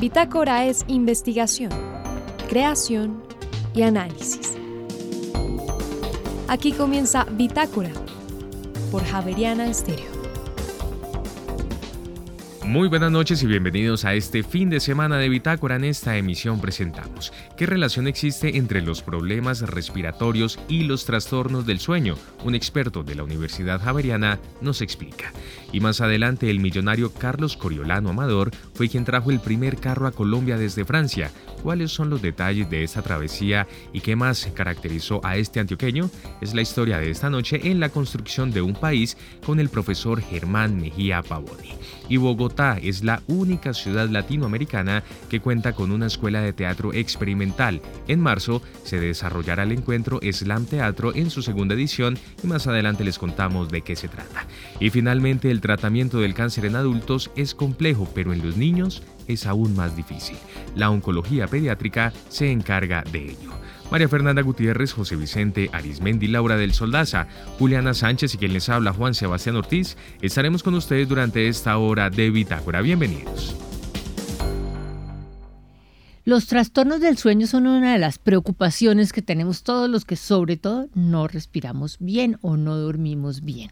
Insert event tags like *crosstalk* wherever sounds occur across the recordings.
Bitácora es investigación, creación y análisis. Aquí comienza Bitácora por Javeriana Estéreo. Muy buenas noches y bienvenidos a este fin de semana de Bitácora. En esta emisión presentamos qué relación existe entre los problemas respiratorios y los trastornos del sueño. Un experto de la Universidad Javeriana nos explica. Y más adelante el millonario Carlos Coriolano Amador fue quien trajo el primer carro a Colombia desde Francia. ¿Cuáles son los detalles de esta travesía y qué más caracterizó a este antioqueño? Es la historia de esta noche en la construcción de un país con el profesor Germán Mejía Pavoni. Y Bogotá es la única ciudad latinoamericana que cuenta con una escuela de teatro experimental. En marzo se desarrollará el encuentro Slam Teatro en su segunda edición y más adelante les contamos de qué se trata. Y finalmente el tratamiento del cáncer en adultos es complejo, pero en los niños es aún más difícil. La oncología pediátrica se encarga de ello. María Fernanda Gutiérrez, José Vicente Arismendi, Laura del Soldaza, Juliana Sánchez y quien les habla Juan Sebastián Ortiz, estaremos con ustedes durante esta hora de Bitácora. Bienvenidos. Los trastornos del sueño son una de las preocupaciones que tenemos todos los que sobre todo no respiramos bien o no dormimos bien.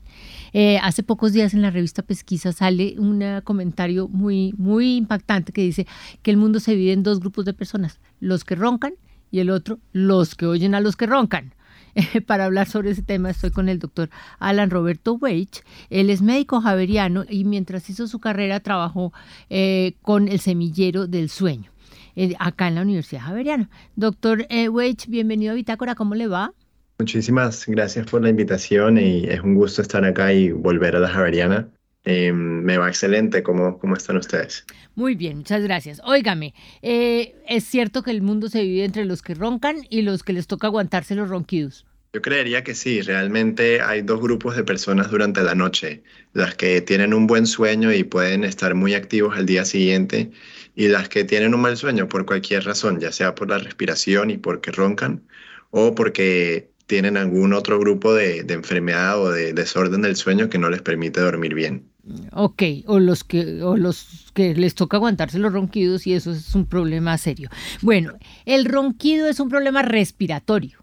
Eh, hace pocos días en la revista Pesquisa sale un comentario muy, muy impactante que dice que el mundo se divide en dos grupos de personas, los que roncan y el otro, los que oyen a los que roncan. *laughs* para hablar sobre ese tema estoy con el doctor Alan Roberto Weich. Él es médico javeriano y mientras hizo su carrera trabajó eh, con el semillero del sueño. Eh, acá en la Universidad Javeriana. Doctor eh, Weich, bienvenido a Bitácora, ¿cómo le va? Muchísimas gracias por la invitación y es un gusto estar acá y volver a la Javeriana. Eh, me va excelente. ¿Cómo, ¿Cómo están ustedes? Muy bien, muchas gracias. Óigame, ¿es cierto que el mundo se divide entre los que roncan y los que les toca aguantarse los ronquidos? Yo creería que sí, realmente hay dos grupos de personas durante la noche, las que tienen un buen sueño y pueden estar muy activos al día siguiente y las que tienen un mal sueño por cualquier razón, ya sea por la respiración y porque roncan o porque tienen algún otro grupo de, enfermedad o de desorden del sueño que no les permite dormir bien. Ok, o los que o los que les toca aguantarse los ronquidos y eso es un problema serio. Bueno, el ronquido es un problema respiratorio.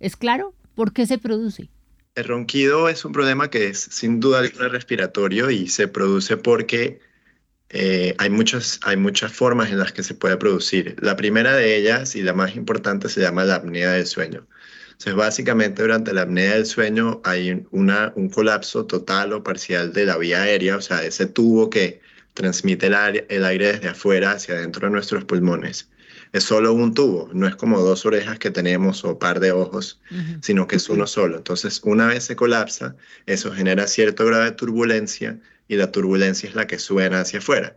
¿Es claro? ¿Por qué se produce? El ronquido es un problema que es sin duda respiratorio y se produce porque eh, hay, muchas, hay muchas formas en las que se puede producir. La primera de ellas y la más importante se llama la apnea del sueño. Entonces, básicamente durante la apnea del sueño hay una, un colapso total o parcial de la vía aérea, o sea, ese tubo que transmite el aire, el aire desde afuera hacia adentro de nuestros pulmones. Es solo un tubo, no es como dos orejas que tenemos o par de ojos, sino que es uno solo. Entonces, una vez se colapsa, eso genera cierto grado de turbulencia y la turbulencia es la que suena hacia afuera.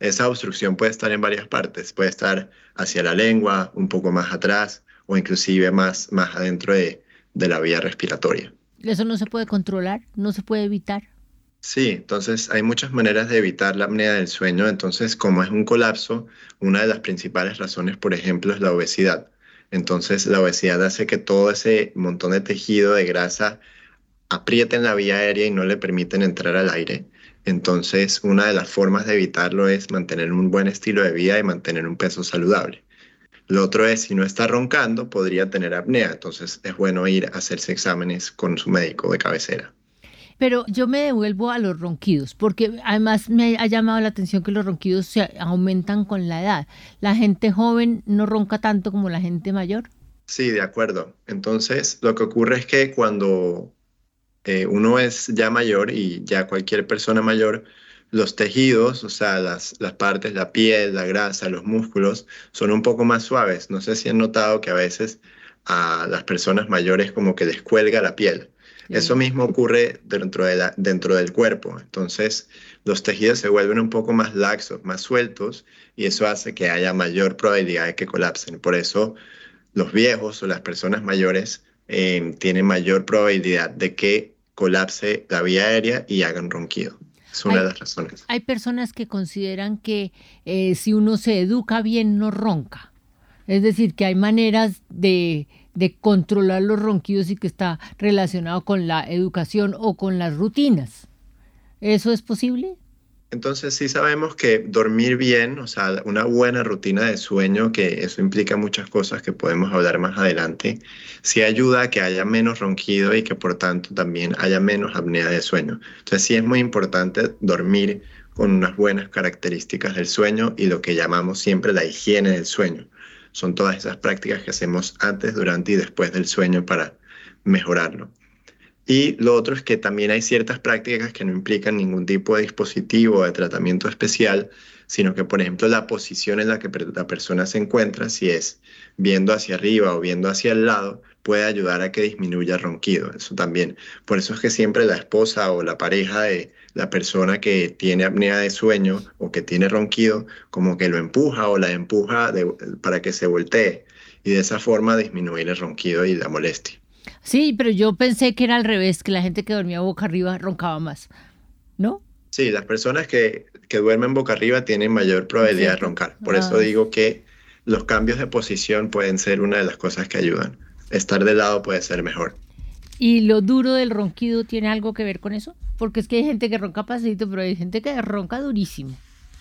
Esa obstrucción puede estar en varias partes, puede estar hacia la lengua, un poco más atrás o inclusive más, más adentro de, de la vía respiratoria. ¿Eso no se puede controlar? ¿No se puede evitar? Sí, entonces hay muchas maneras de evitar la apnea del sueño. Entonces, como es un colapso, una de las principales razones, por ejemplo, es la obesidad. Entonces, la obesidad hace que todo ese montón de tejido de grasa apriete en la vía aérea y no le permiten entrar al aire. Entonces, una de las formas de evitarlo es mantener un buen estilo de vida y mantener un peso saludable. Lo otro es, si no está roncando, podría tener apnea. Entonces, es bueno ir a hacerse exámenes con su médico de cabecera. Pero yo me devuelvo a los ronquidos, porque además me ha llamado la atención que los ronquidos se aumentan con la edad. ¿La gente joven no ronca tanto como la gente mayor? Sí, de acuerdo. Entonces, lo que ocurre es que cuando eh, uno es ya mayor y ya cualquier persona mayor, los tejidos, o sea, las, las partes, la piel, la grasa, los músculos, son un poco más suaves. No sé si han notado que a veces a las personas mayores como que les cuelga la piel. Eso mismo ocurre dentro, de la, dentro del cuerpo. Entonces, los tejidos se vuelven un poco más laxos, más sueltos, y eso hace que haya mayor probabilidad de que colapsen. Por eso, los viejos o las personas mayores eh, tienen mayor probabilidad de que colapse la vía aérea y hagan ronquido. Es una de las razones. Hay personas que consideran que eh, si uno se educa bien no ronca. Es decir, que hay maneras de, de controlar los ronquidos y que está relacionado con la educación o con las rutinas. ¿Eso es posible? Entonces sí sabemos que dormir bien, o sea, una buena rutina de sueño, que eso implica muchas cosas que podemos hablar más adelante, sí ayuda a que haya menos ronquido y que por tanto también haya menos apnea de sueño. Entonces sí es muy importante dormir con unas buenas características del sueño y lo que llamamos siempre la higiene del sueño. Son todas esas prácticas que hacemos antes, durante y después del sueño para mejorarlo. Y lo otro es que también hay ciertas prácticas que no implican ningún tipo de dispositivo o de tratamiento especial, sino que, por ejemplo, la posición en la que la persona se encuentra, si es viendo hacia arriba o viendo hacia el lado, puede ayudar a que disminuya el ronquido. Eso también. Por eso es que siempre la esposa o la pareja de la persona que tiene apnea de sueño o que tiene ronquido, como que lo empuja o la empuja para que se voltee y de esa forma disminuir el ronquido y la molestia. Sí, pero yo pensé que era al revés, que la gente que dormía boca arriba roncaba más, ¿no? Sí, las personas que, que duermen boca arriba tienen mayor probabilidad de roncar. Por eso ah. digo que los cambios de posición pueden ser una de las cosas que ayudan. Estar de lado puede ser mejor. ¿Y lo duro del ronquido tiene algo que ver con eso? Porque es que hay gente que ronca pasito, pero hay gente que ronca durísimo.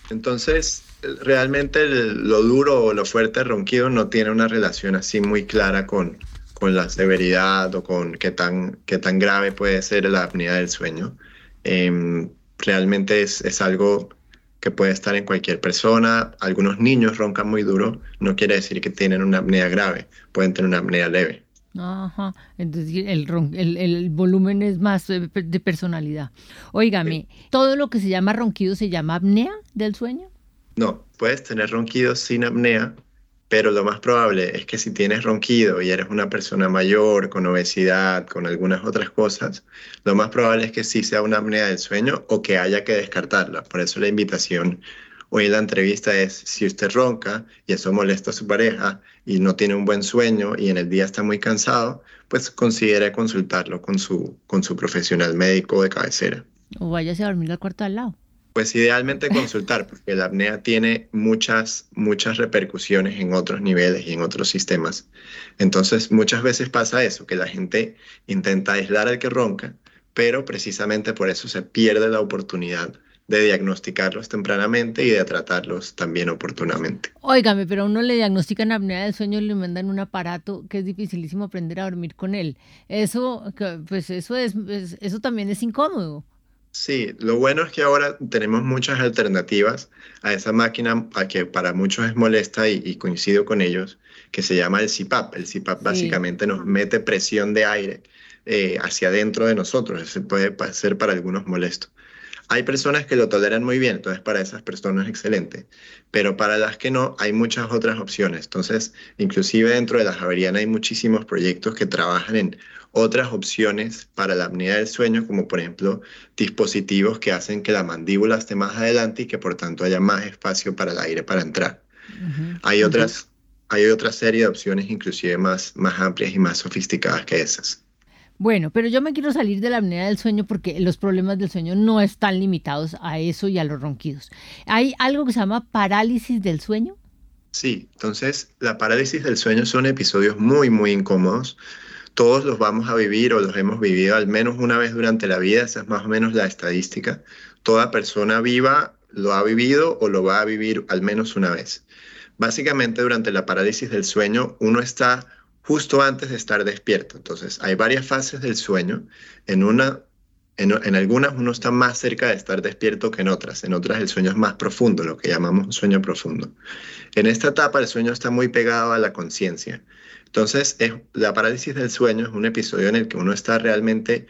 Entonces, realmente lo duro o lo fuerte del ronquido no tiene una relación así muy clara con, con la severidad o con qué tan, qué tan grave puede ser la apnea del sueño. Em, realmente es, es, algo que puede estar en cualquier persona. Algunos niños roncan muy duro, no quiere decir que tienen una apnea grave, pueden tener una apnea leve. Ajá, entonces el, el, el volumen es más de, personalidad. Óigame, ¿todo lo que se llama ronquido se llama apnea del sueño? No, puedes tener ronquido sin apnea, pero lo más probable es que si tienes ronquido y eres una persona mayor, con obesidad, con algunas otras cosas, lo más probable es que sí sea una apnea del sueño o que haya que descartarla. Por eso la invitación hoy la entrevista es, si usted ronca y eso molesta a su pareja y no tiene un buen sueño y en el día está muy cansado, pues considere consultarlo con su, con su profesional médico de cabecera. O váyase a dormir al cuarto al lado. Pues idealmente consultar, *laughs* porque la apnea tiene muchas, muchas repercusiones en otros niveles y en otros sistemas. Entonces, muchas veces pasa eso, que la gente intenta aislar al que ronca, pero precisamente por eso se pierde la oportunidad de diagnosticarlos tempranamente y de tratarlos también oportunamente. Óigame, pero a uno le diagnostican apnea del sueño y le mandan un aparato que es dificilísimo aprender a dormir con él. Eso, pues eso es eso también es incómodo. Sí, lo bueno es que ahora tenemos muchas alternativas a esa máquina a que para muchos es molesta y, coincido con ellos, que se llama el CPAP. El CPAP básicamente nos mete presión de aire eh, hacia adentro de nosotros. Eso puede ser para algunos molesto. Hay personas que lo toleran muy bien, entonces para esas personas es excelente, pero para las que no, hay muchas otras opciones. Entonces, inclusive dentro de la Javeriana hay muchísimos proyectos que trabajan en otras opciones para la apnea del sueño, como por ejemplo dispositivos que hacen que la mandíbula esté más adelante y que por tanto haya más espacio para el aire para entrar. Hay otras, hay otra serie de opciones inclusive más, más amplias y más sofisticadas que esas. Bueno, pero yo me quiero salir de la apnea del sueño porque los problemas del sueño no están limitados a eso y a los ronquidos. ¿Hay algo que se llama parálisis del sueño? Sí, entonces la parálisis del sueño son episodios muy, muy incómodos todos los vamos a vivir o los hemos vivido al menos una vez durante la vida, esa es más o menos la estadística. Toda persona viva lo ha vivido o lo va a vivir al menos una vez. Básicamente durante la parálisis del sueño uno está justo antes de estar despierto. Entonces hay varias fases del sueño. En una en, algunas uno está más cerca de estar despierto que en otras. En otras el sueño es más profundo, lo que llamamos sueño profundo. En esta etapa el sueño está muy pegado a la conciencia. Entonces, la parálisis del sueño es un episodio en el que uno está realmente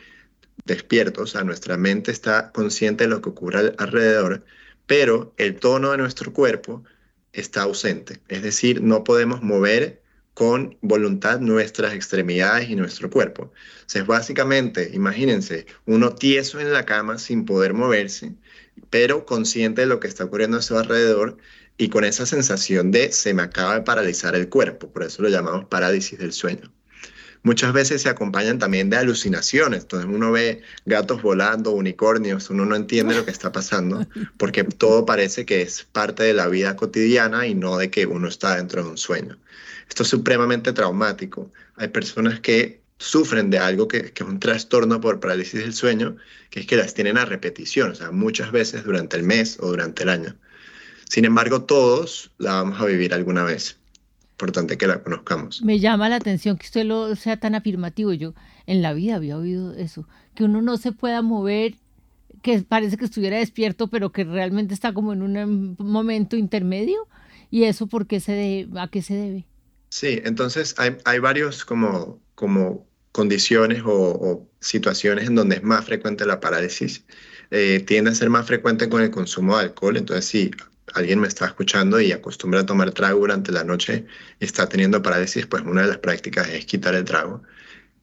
despierto, o sea, nuestra mente está consciente de lo que ocurre alrededor, pero el tono de nuestro cuerpo está ausente. Es decir, no podemos mover con voluntad nuestras extremidades y nuestro cuerpo. O sea, es básicamente, imagínense, uno tieso en la cama sin poder moverse, pero consciente de lo que está ocurriendo a su alrededor y con esa sensación de se me acaba de paralizar el cuerpo, por eso lo llamamos parálisis del sueño. Muchas veces se acompañan también de alucinaciones, entonces uno ve gatos volando, unicornios, uno no entiende lo que está pasando, porque todo parece que es parte de la vida cotidiana y no de que uno está dentro de un sueño. Esto es supremamente traumático. Hay personas que sufren de algo que, que, es un trastorno por parálisis del sueño, que es que las tienen a repetición, o sea, muchas veces durante el mes o durante el año. Sin embargo, todos la vamos a vivir alguna vez. Importante que la conozcamos. Me llama la atención que usted lo sea tan afirmativo. Yo en la vida había oído eso, que uno no se pueda mover, que parece que estuviera despierto, pero que realmente está como en un em, momento intermedio. ¿Y eso por qué se debe, a qué se debe? Sí, entonces hay, hay varios como, como condiciones o, situaciones en donde es más frecuente la parálisis. Eh, tiende a ser más frecuente con el consumo de alcohol, entonces si alguien me está escuchando y acostumbra a tomar trago durante la noche y está teniendo parálisis, pues una de las prácticas es quitar el trago.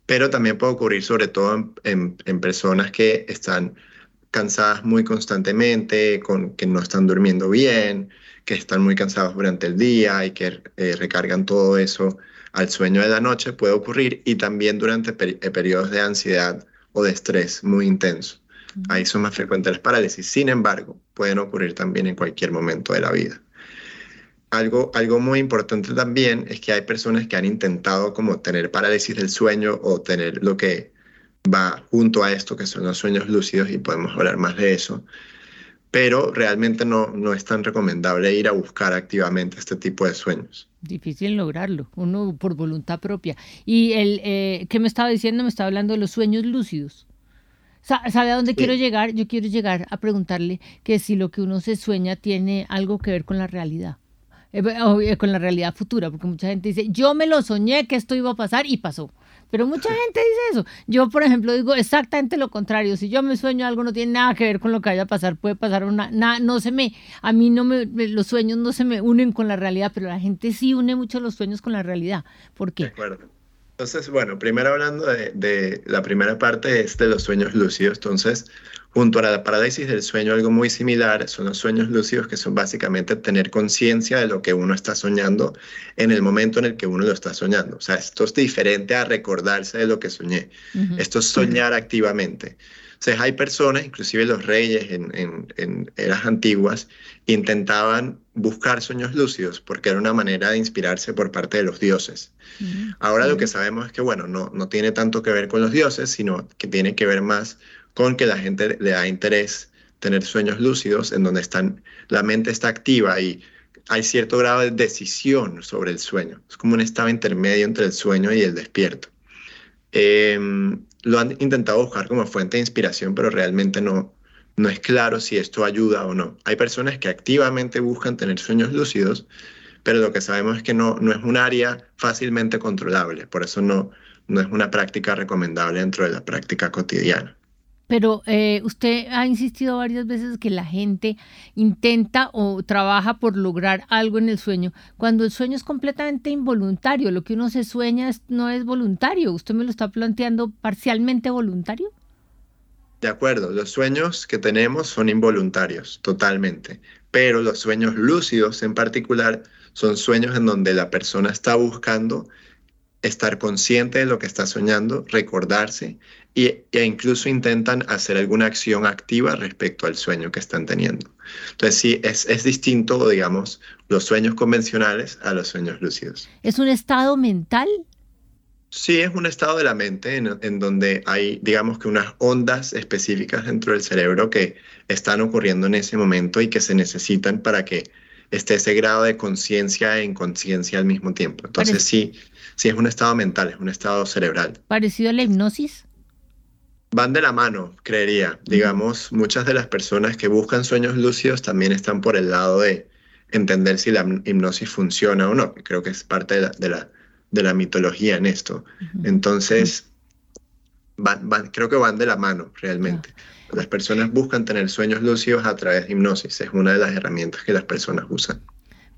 Pero también puede ocurrir sobre todo en, en, personas que están cansadas muy constantemente, con, que no están durmiendo bien, que están muy cansados durante el día y que eh, recargan todo eso al sueño de la noche puede ocurrir y también durante eh, periodos de ansiedad o de estrés muy intenso. Ahí son más frecuentes las parálisis. Sin embargo, pueden ocurrir también en cualquier momento de la vida. Algo, algo muy importante también es que hay personas que han intentado como tener parálisis del sueño o tener lo que va junto a esto, que son los sueños lúcidos, y podemos hablar más de eso, pero realmente no, no es tan recomendable ir a buscar activamente este tipo de sueños. Difícil lograrlo, uno por voluntad propia. ¿Y el eh, qué me estaba diciendo? Me estaba hablando de los sueños lúcidos. ¿Sabe a dónde quiero llegar? Yo quiero llegar a preguntarle que si lo que uno se sueña tiene algo que ver con la realidad, eh, eh, con la realidad futura, porque mucha gente dice, yo me lo soñé que esto iba a pasar y pasó. Pero mucha gente dice eso. Yo, por ejemplo, digo exactamente lo contrario. Si yo me sueño algo, no tiene nada que ver con lo que vaya a pasar. Puede pasar una. Nada, no se me. A mí no me. Los sueños no se me unen con la realidad, pero la gente sí une mucho los sueños con la realidad. ¿Por qué? De acuerdo. Entonces, bueno, primero hablando de, de la primera parte es de los sueños lúcidos. Entonces, Junto a la parálisis del sueño, algo muy similar son los sueños lúcidos, que son básicamente tener conciencia de lo que uno está soñando en el momento en el que uno lo está soñando. O sea, esto es diferente a recordarse de lo que soñé. Esto es soñar activamente. Sea, hay personas, inclusive los reyes en, eras antiguas, intentaban buscar sueños lúcidos porque era una manera de inspirarse por parte de los dioses. Ahora lo que sabemos es que, bueno, no, no tiene tanto que ver con los dioses, sino que tiene que ver más con que la gente le da interés tener sueños lúcidos en donde están, la mente está activa y hay cierto grado de decisión sobre el sueño. Es como un estado intermedio entre el sueño y el despierto. Em, lo han intentado buscar como fuente de inspiración, pero realmente no, no es claro si esto ayuda o no. Hay personas que activamente buscan tener sueños lúcidos, pero lo que sabemos es que no, no es un área fácilmente controlable, por eso no, no es una práctica recomendable dentro de la práctica cotidiana. Pero eh, usted ha insistido varias veces que la gente intenta o trabaja por lograr algo en el sueño, cuando el sueño es completamente involuntario, lo que uno se sueña no es voluntario. ¿Usted me lo está planteando parcialmente voluntario? De acuerdo, los sueños que tenemos son involuntarios, totalmente, pero los sueños lúcidos en particular son sueños en donde la persona está buscando estar consciente de lo que está soñando, recordarse e incluso intentan hacer alguna acción activa respecto al sueño que están teniendo. Entonces sí, es, es distinto, digamos, los sueños convencionales a los sueños lúcidos. ¿Es un estado mental? Sí, es un estado de la mente en, en, donde hay, digamos que unas ondas específicas dentro del cerebro que están ocurriendo en ese momento y que se necesitan para que esté ese grado de conciencia e inconsciencia al mismo tiempo. Entonces sí, sí es un estado mental, es un estado cerebral. ¿Parecido a la hipnosis? van de la mano, creería. Digamos, muchas de las personas que buscan sueños lúcidos también están por el lado de entender si la hipnosis funciona o no, creo que es parte de la, de la, mitología en esto. Entonces, van, creo que van de la mano realmente. Las personas buscan tener sueños lúcidos a través de hipnosis, es una de las herramientas que las personas usan.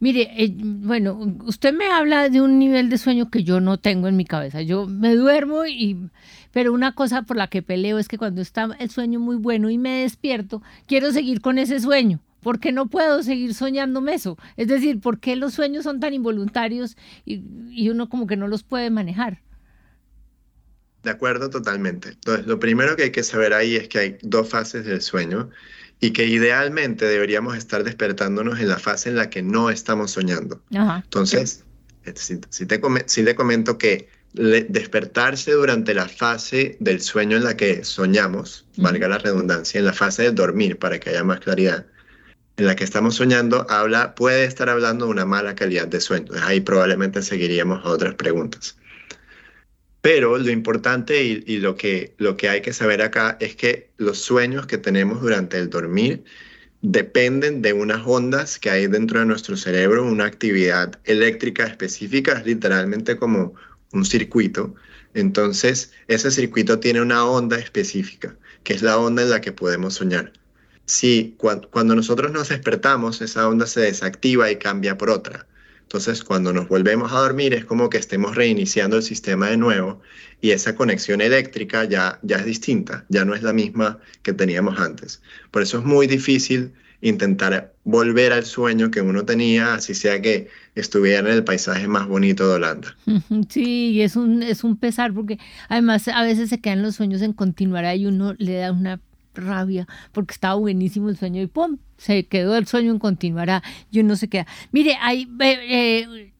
Mire, eh, bueno, usted me habla de un nivel de sueño que yo no tengo en mi cabeza. Yo me duermo y pero una cosa por la que peleo es que cuando está el sueño muy bueno y me despierto, quiero seguir con ese sueño. ¿Por qué no puedo seguir soñándome eso? Es decir, ¿por qué los sueños son tan involuntarios y, y uno como que no los puede manejar? De acuerdo, totalmente. Entonces, lo primero que hay que saber ahí es que hay dos fases del sueño y que idealmente deberíamos estar despertándonos en la fase en la que no estamos soñando. Entonces, si, te, si te comento que despertarse durante la fase del sueño en la que soñamos, valga la redundancia, en la fase de dormir, para que haya más claridad, en la que estamos soñando, habla, puede estar hablando de una mala calidad de sueño. Ahí probablemente seguiríamos a otras preguntas. Pero lo importante y, lo, que, lo que hay que saber acá es que los sueños que tenemos durante el dormir dependen de unas ondas que hay dentro de nuestro cerebro, una actividad eléctrica específica, es literalmente como un circuito. Entonces, ese circuito tiene una onda específica, que es la onda en la que podemos soñar. Si cuando nosotros nos despertamos, esa onda se desactiva y cambia por otra. Entonces, cuando nos volvemos a dormir, es como que estemos reiniciando el sistema de nuevo y esa conexión eléctrica ya, ya es distinta, ya no es la misma que teníamos antes. Por eso es muy difícil intentar volver al sueño que uno tenía, así sea que estuviera en el paisaje más bonito de Holanda. *laughs* Sí, es un, es un pesar porque además a veces se quedan los sueños en continuar y uno le da una rabia porque estaba buenísimo el sueño y ¡pum! Se quedó el sueño en continuará y uno se queda. Mire, hay, eh,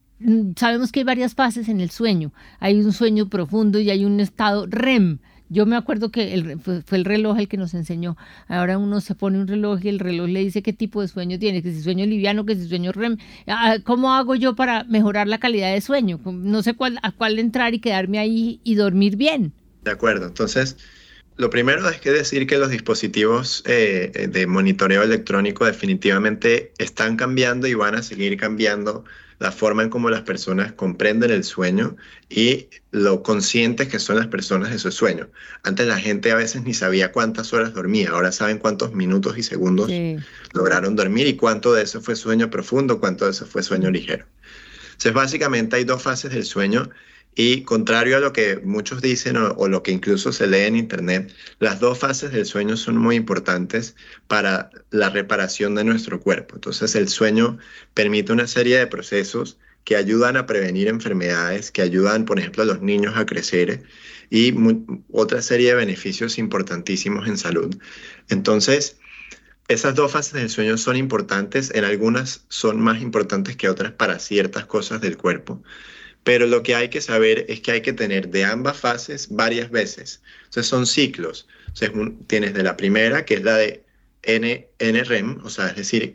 sabemos que hay varias fases en el sueño. Hay un sueño profundo y hay un estado REM. Yo me acuerdo que el, fue, el reloj el que nos enseñó. Ahora uno se pone un reloj y el reloj le dice qué tipo de sueño tiene, que si sueño liviano, que si sueño REM. Ah, ¿Cómo hago yo para mejorar la calidad de sueño? No sé cuál, a cuál entrar y quedarme ahí y dormir bien. De acuerdo. Entonces, lo primero es que decir que los dispositivos eh, de monitoreo electrónico definitivamente están cambiando y van a seguir cambiando la forma en cómo las personas comprenden el sueño y lo conscientes que son las personas de su sueño. Antes la gente a veces ni sabía cuántas horas dormía, ahora saben cuántos minutos y segundos lograron dormir y cuánto de eso fue sueño profundo, cuánto de eso fue sueño ligero. Entonces básicamente hay dos fases del sueño y contrario a lo que muchos dicen o, lo que incluso se lee en Internet, las dos fases del sueño son muy importantes para la reparación de nuestro cuerpo. Entonces el sueño permite una serie de procesos que ayudan a prevenir enfermedades, que ayudan, por ejemplo, a los niños a crecer y otra serie de beneficios importantísimos en salud. Entonces, esas dos fases del sueño son importantes, en algunas son más importantes que otras para ciertas cosas del cuerpo. Pero lo que hay que saber es que hay que tener de ambas fases varias veces. Entonces son ciclos. tienes de la primera, que es la de N, NREM, o sea, es decir,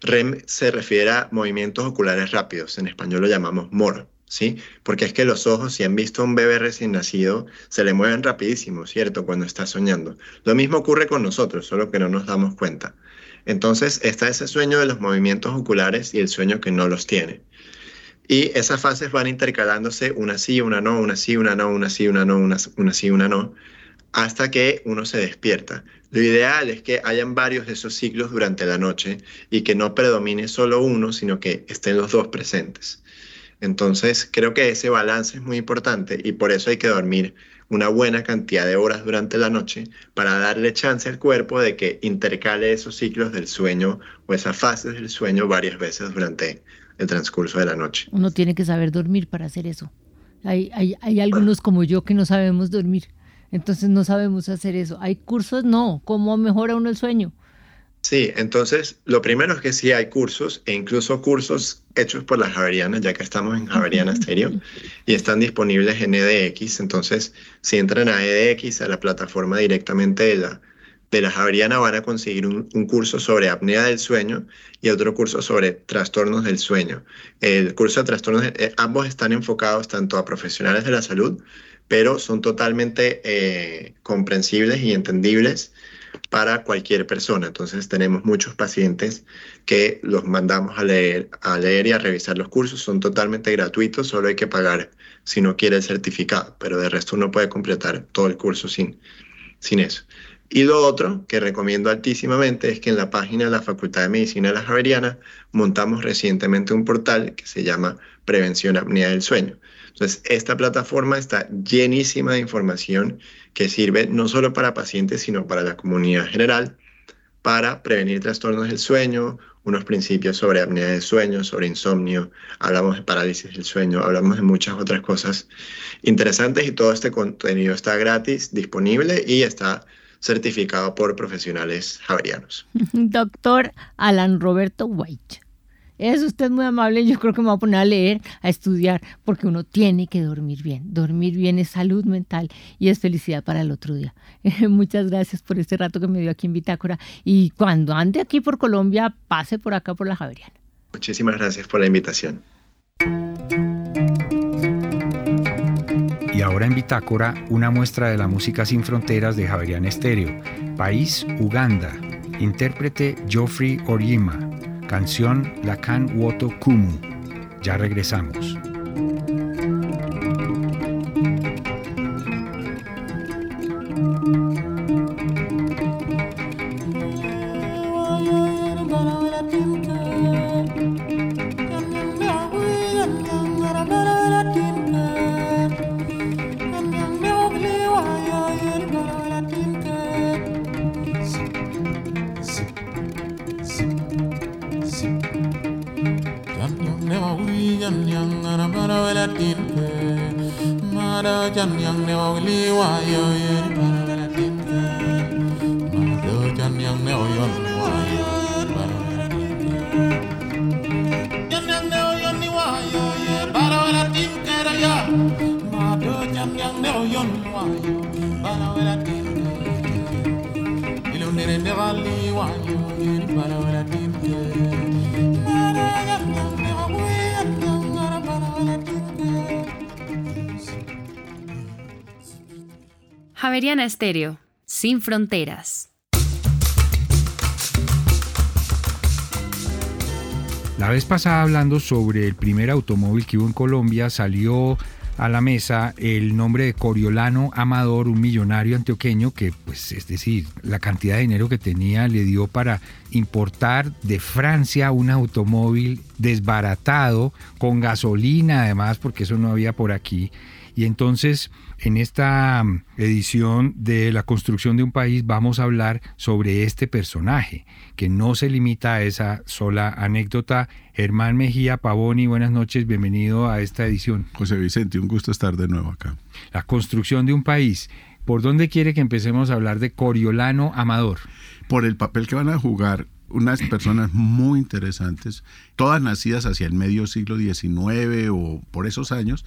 REM se refiere a movimientos oculares rápidos. En español lo llamamos MOR, ¿sí? Porque es que los ojos, si han visto a un bebé recién nacido, se le mueven rapidísimo, ¿cierto? Cuando está soñando. Lo mismo ocurre con nosotros, solo que no nos damos cuenta. Entonces está ese sueño de los movimientos oculares y el sueño que no los tiene. Y esas fases van intercalándose una sí, una no, una sí, una no, una sí, una no, una, una sí, una no, hasta que uno se despierta. Lo ideal es que hayan varios de esos ciclos durante la noche y que no predomine solo uno, sino que estén los dos presentes. Entonces, creo que ese balance es muy importante y por eso hay que dormir una buena cantidad de horas durante la noche para darle chance al cuerpo de que intercale esos ciclos del sueño o esas fases del sueño varias veces durante el transcurso de la noche. Uno tiene que saber dormir para hacer eso. Hay, hay, hay algunos como yo que no sabemos dormir, entonces no sabemos hacer eso. Hay cursos, no. ¿Cómo mejora uno el sueño? Sí, entonces lo primero es que sí hay cursos e incluso cursos hechos por las Javerianas, ya que estamos en Javeriana Stereo y están disponibles en EDX. Entonces, si entran a EDX, a la plataforma directamente de la, de la Javeriana van a conseguir un, curso sobre apnea del sueño y otro curso sobre trastornos del sueño. El curso de trastornos, eh, ambos están enfocados tanto a profesionales de la salud, pero son totalmente eh, comprensibles y entendibles para cualquier persona. Entonces tenemos muchos pacientes que los mandamos a leer, a leer y a revisar los cursos. Son totalmente gratuitos, solo hay que pagar si no quiere el certificado, pero de resto uno puede completar todo el curso sin, sin eso. Y lo otro que recomiendo altísimamente es que en la página de la Facultad de Medicina de la Javeriana montamos recientemente un portal que se llama Prevención Apnea del Sueño. Entonces, esta plataforma está llenísima de información que sirve no solo para pacientes, sino para la comunidad general, para prevenir trastornos del sueño, unos principios sobre apnea del sueño, sobre insomnio, hablamos de parálisis del sueño, hablamos de muchas otras cosas interesantes y todo este contenido está gratis, disponible y está certificado por profesionales javerianos. *laughs* Doctor Alan Roberto White. Es usted muy amable. Yo creo que me voy a poner a leer, a estudiar, porque uno tiene que dormir bien. Dormir bien es salud mental y es felicidad para el otro día. *laughs* Muchas gracias por este rato que me dio aquí en Bitácora. Y cuando ande aquí por Colombia, pase por acá por la Javeriana. Muchísimas gracias por la invitación. Ahora en Bitácora, una muestra de la música sin fronteras de Javerian Estéreo. País Uganda. Intérprete Geoffrey Orima. Canción Lakan Woto Kumu. Ya regresamos. Estéreo, sin fronteras. La vez pasada hablando sobre el primer automóvil que hubo en Colombia, salió a la mesa el nombre de Coriolano Amador, un millonario antioqueño que, pues, es decir, la cantidad de dinero que tenía le dio para importar de Francia un automóvil desbaratado, con gasolina además, porque eso no había por aquí. Y entonces, en esta edición de La construcción de un país vamos a hablar sobre este personaje, que no se limita a esa sola anécdota. Germán Mejía Pavoni, buenas noches, bienvenido a esta edición. José Vicente, un gusto estar de nuevo acá. La construcción de un país. ¿Por dónde quiere que empecemos a hablar de Coriolano Amador? Por el papel que van a jugar unas personas muy interesantes, todas nacidas hacia el medio siglo XIX o por esos años,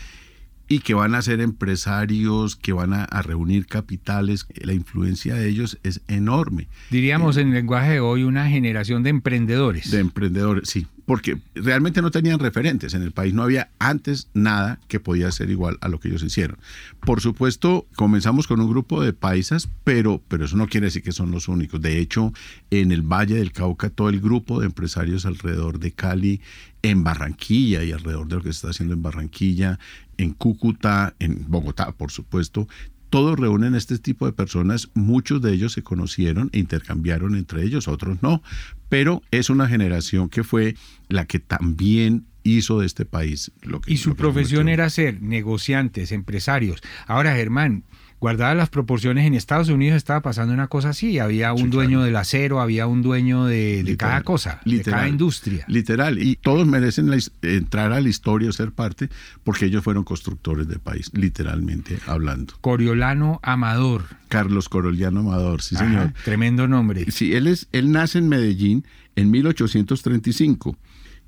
y que van a ser empresarios, que van a, reunir capitales. La influencia de ellos es enorme. Diríamos en el lenguaje de hoy una generación de emprendedores. De emprendedores, sí, porque realmente no tenían referentes. En el país no había antes nada que podía ser igual a lo que ellos hicieron. Por supuesto, comenzamos con un grupo de paisas, pero, pero eso no quiere decir que son los únicos. De hecho, en el Valle del Cauca, todo el grupo de empresarios alrededor de Cali, en Barranquilla y alrededor de lo que se está haciendo en Barranquilla, en Cúcuta, en Bogotá, por supuesto, todos reúnen este tipo de personas, muchos de ellos se conocieron e intercambiaron entre ellos, otros no, pero es una generación que fue la que también hizo de este país lo que... Y su profesión era ser negociantes, empresarios. Ahora, Germán, guardadas las proporciones, en Estados Unidos estaba pasando una cosa así, había un dueño del acero, había un dueño de, cada cosa, de cada industria. Literal, y todos merecen entrar a la historia o ser parte porque ellos fueron constructores del país, literalmente hablando. Coriolano Amador. Carlos Coriolano Amador, sí señor. Tremendo nombre. Sí, él, es, él nace en Medellín en 1835.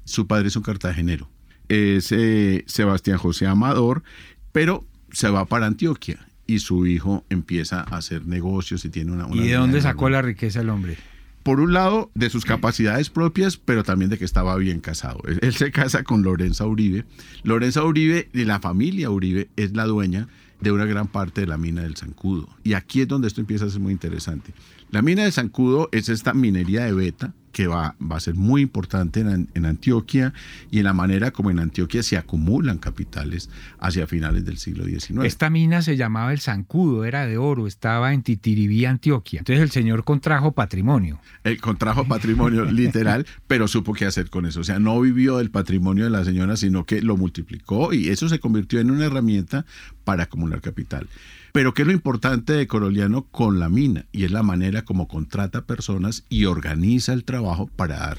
Su padre es un cartagenero. Es eh, Sebastián José Amador, pero se va para Antioquia y su hijo empieza a hacer negocios y tiene una... ¿Y de dónde sacó la riqueza el hombre? por un lado, de sus capacidades propias, pero también de que estaba bien casado. Él, se casa con Lorenza Uribe. Lorenza Uribe y la familia Uribe es la dueña de una gran parte de la mina del Zancudo. Y aquí es donde esto empieza a ser muy interesante. La mina de Zancudo es esta minería de beta que va, va a ser muy importante en, Antioquia y en la manera como en Antioquia se acumulan capitales hacia finales del siglo XIX. Esta mina se llamaba el Zancudo, era de oro, estaba en Titiribí, Antioquia. Entonces el señor contrajo patrimonio. El contrajo patrimonio *laughs* literal, pero supo qué hacer con eso. O sea, no vivió del patrimonio de la señora, sino que lo multiplicó y eso se convirtió en una herramienta para acumular capital. Pero ¿qué es lo importante de Coroliano con la mina? Y es la manera como contrata personas y organiza el trabajo para dar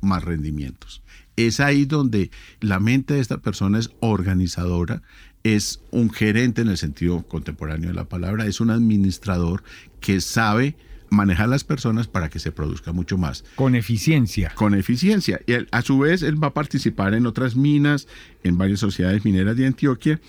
más rendimientos. Es ahí donde la mente de esta persona es organizadora, es un gerente en el sentido contemporáneo de la palabra, es un administrador que sabe manejar las personas para que se produzca mucho más. Con eficiencia. Con eficiencia. Y a su vez él va a participar en otras minas, en varias sociedades mineras de Antioquia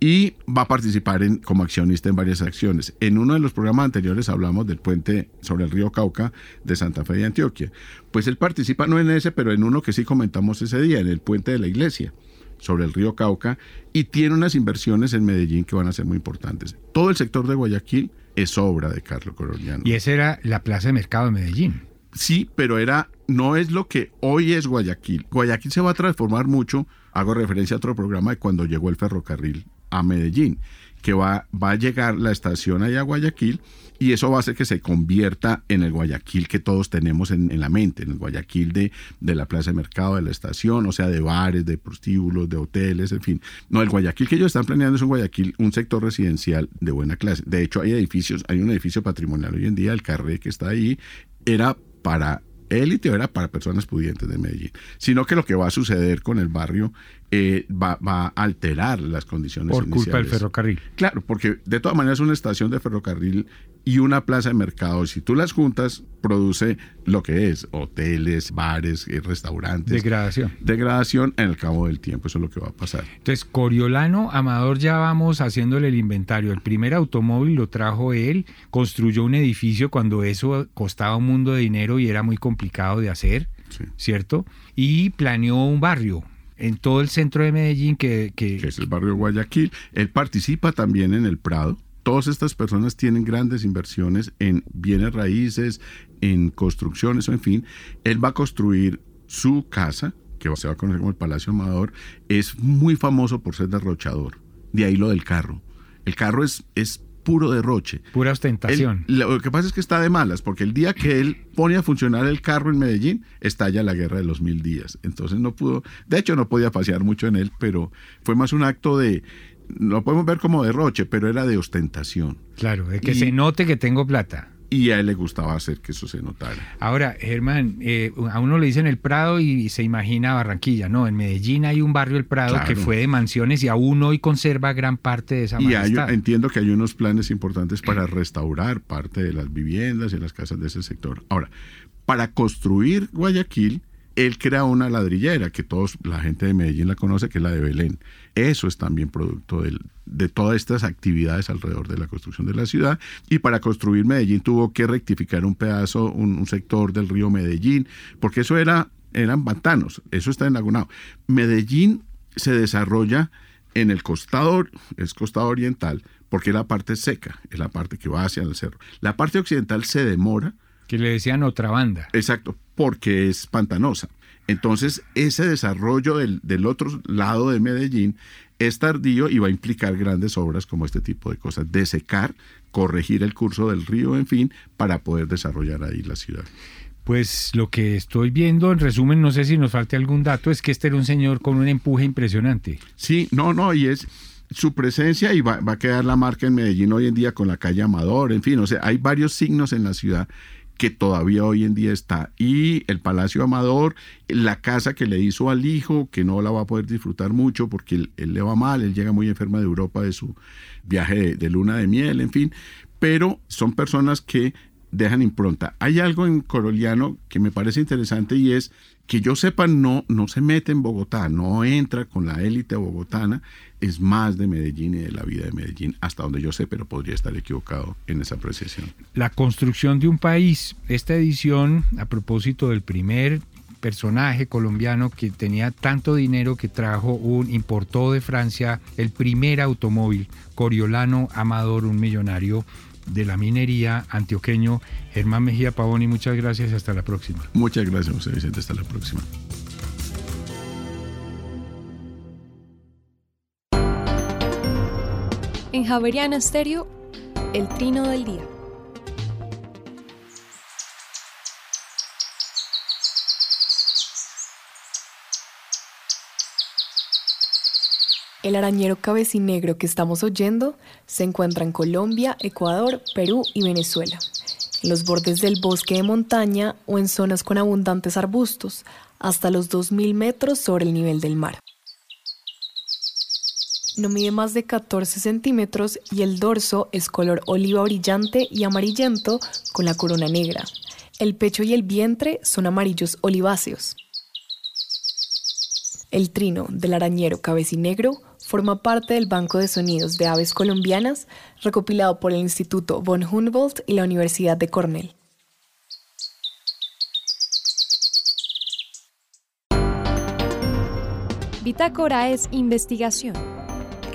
y va a participar en, como accionista en varias acciones. En uno de los programas anteriores hablamos del puente sobre el río Cauca de Santa Fe de Antioquia. Pues él participa no en ese, pero en uno que sí comentamos ese día, en el puente de la iglesia sobre el río Cauca y tiene unas inversiones en Medellín que van a ser muy importantes. Todo el sector de Guayaquil es obra de Carlos Coroliano. Y esa era la plaza de mercado de Medellín. Sí, pero era no es lo que hoy es Guayaquil. Guayaquil se va a transformar mucho. Hago referencia a otro programa de cuando llegó el ferrocarril a Medellín, que va, va a llegar la estación allá a Guayaquil y eso va a hacer que se convierta en el Guayaquil que todos tenemos en, la mente, en el Guayaquil de, de, la plaza de mercado, de la estación, o sea, de bares, de prostíbulos, de hoteles, en fin. No, el Guayaquil que ellos están planeando es un Guayaquil, un sector residencial de buena clase. De hecho, hay edificios, hay un edificio patrimonial hoy en día, el Carré que está ahí, era para élite era para personas pudientes de Medellín, sino que lo que va a suceder con el barrio eh, va, a alterar las condiciones Por culpa del ferrocarril. Claro, porque de todas maneras una estación de ferrocarril y una plaza de mercado, si tú las juntas, produce lo que es hoteles, bares, eh, restaurantes. Degradación. Degradación en el cabo del tiempo, eso es lo que va a pasar. Entonces, Coriolano Amador ya vamos haciéndole el inventario. El primer automóvil lo trajo él, construyó un edificio cuando eso costaba un mundo de dinero y era muy complicado de hacer, ¿cierto? Y planeó un barrio, en todo el centro de Medellín que, que, es el barrio Guayaquil. Él participa también en el Prado, todas estas personas tienen grandes inversiones en bienes raíces, en construcciones en fin. Él va a construir su casa, que se va a conocer como el Palacio Amador, es muy famoso por ser derrochador. De ahí lo del carro. El carro es, es puro derroche. Pura ostentación. lo que pasa es que está de malas, porque el día que él pone a funcionar el carro en Medellín, estalla la guerra de los mil días. Entonces no pudo, de hecho no podía pasear mucho en él, pero fue más un acto de, lo podemos ver como derroche, pero era de ostentación. Claro, de que se note que tengo plata. Y a él le gustaba hacer que eso se notara. Ahora, Germán, eh, a uno le dicen el Prado y se imagina Barranquilla. No, en Medellín hay un barrio El Prado que fue de mansiones y aún hoy conserva gran parte de esa Y entiendo que hay unos planes importantes para restaurar parte de las viviendas y las casas de ese sector. Ahora, para construir Guayaquil, él crea una ladrillera que todos, la gente de Medellín la conoce, que es la de Belén. Eso es también producto de todas estas actividades alrededor de la construcción de la ciudad. Y para construir Medellín tuvo que rectificar un pedazo, un, sector del río Medellín, porque eso era, eran pantanos, eso está en Lagunao. Medellín se desarrolla en el costado, es costado oriental, porque es la parte seca, es la parte que va hacia el cerro. La parte occidental se demora. Que le decían otra banda. Exacto, porque es pantanosa. Entonces, ese desarrollo del, del, otro lado de Medellín es tardío y va a implicar grandes obras como este tipo de cosas, de secar, corregir el curso del río, en fin, para poder desarrollar ahí la ciudad. Pues lo que estoy viendo, en resumen, no sé si nos falte algún dato, es que este era un señor con un empuje impresionante. Sí, no, no, y es su presencia y va, va a quedar la marca en Medellín hoy en día con la calle Amador, en fin, o sea, hay varios signos en la ciudad que todavía hoy en día está. Y el Palacio Amador, la casa que le hizo al hijo, que no la va a poder disfrutar mucho porque él, le va mal, él llega muy enferma de Europa de su viaje de, luna de miel, en fin. Pero son personas que dejan impronta. Hay algo en Coroliano que me parece interesante y es que yo sepa, no, no se mete en Bogotá, no entra con la élite bogotana, es más de Medellín y de la vida de Medellín, hasta donde yo sé, pero podría estar equivocado en esa apreciación. La construcción de un país, esta edición, a propósito del primer personaje colombiano que tenía tanto dinero que trajo un, importó de Francia el primer automóvil, Coriolano Amador, un millonario de la minería antioqueño, Germán Mejía Pavoni. Muchas gracias y hasta la próxima. Muchas gracias, José Vicente. Hasta la próxima. En Javeriana Stereo, el trino del día. El arañero cabecinegro que estamos oyendo se encuentra en Colombia, Ecuador, Perú y Venezuela, en los bordes del bosque de montaña o en zonas con abundantes arbustos, hasta los 2.000 metros sobre el nivel del mar. No mide más de 14 centímetros y el dorso es color oliva brillante y amarillento con la corona negra. El pecho y el vientre son amarillos oliváceos. El trino del arañero cabecinegro forma parte del Banco de Sonidos de Aves Colombianas recopilado por el Instituto von Humboldt y la Universidad de Cornell. Bitácora es investigación,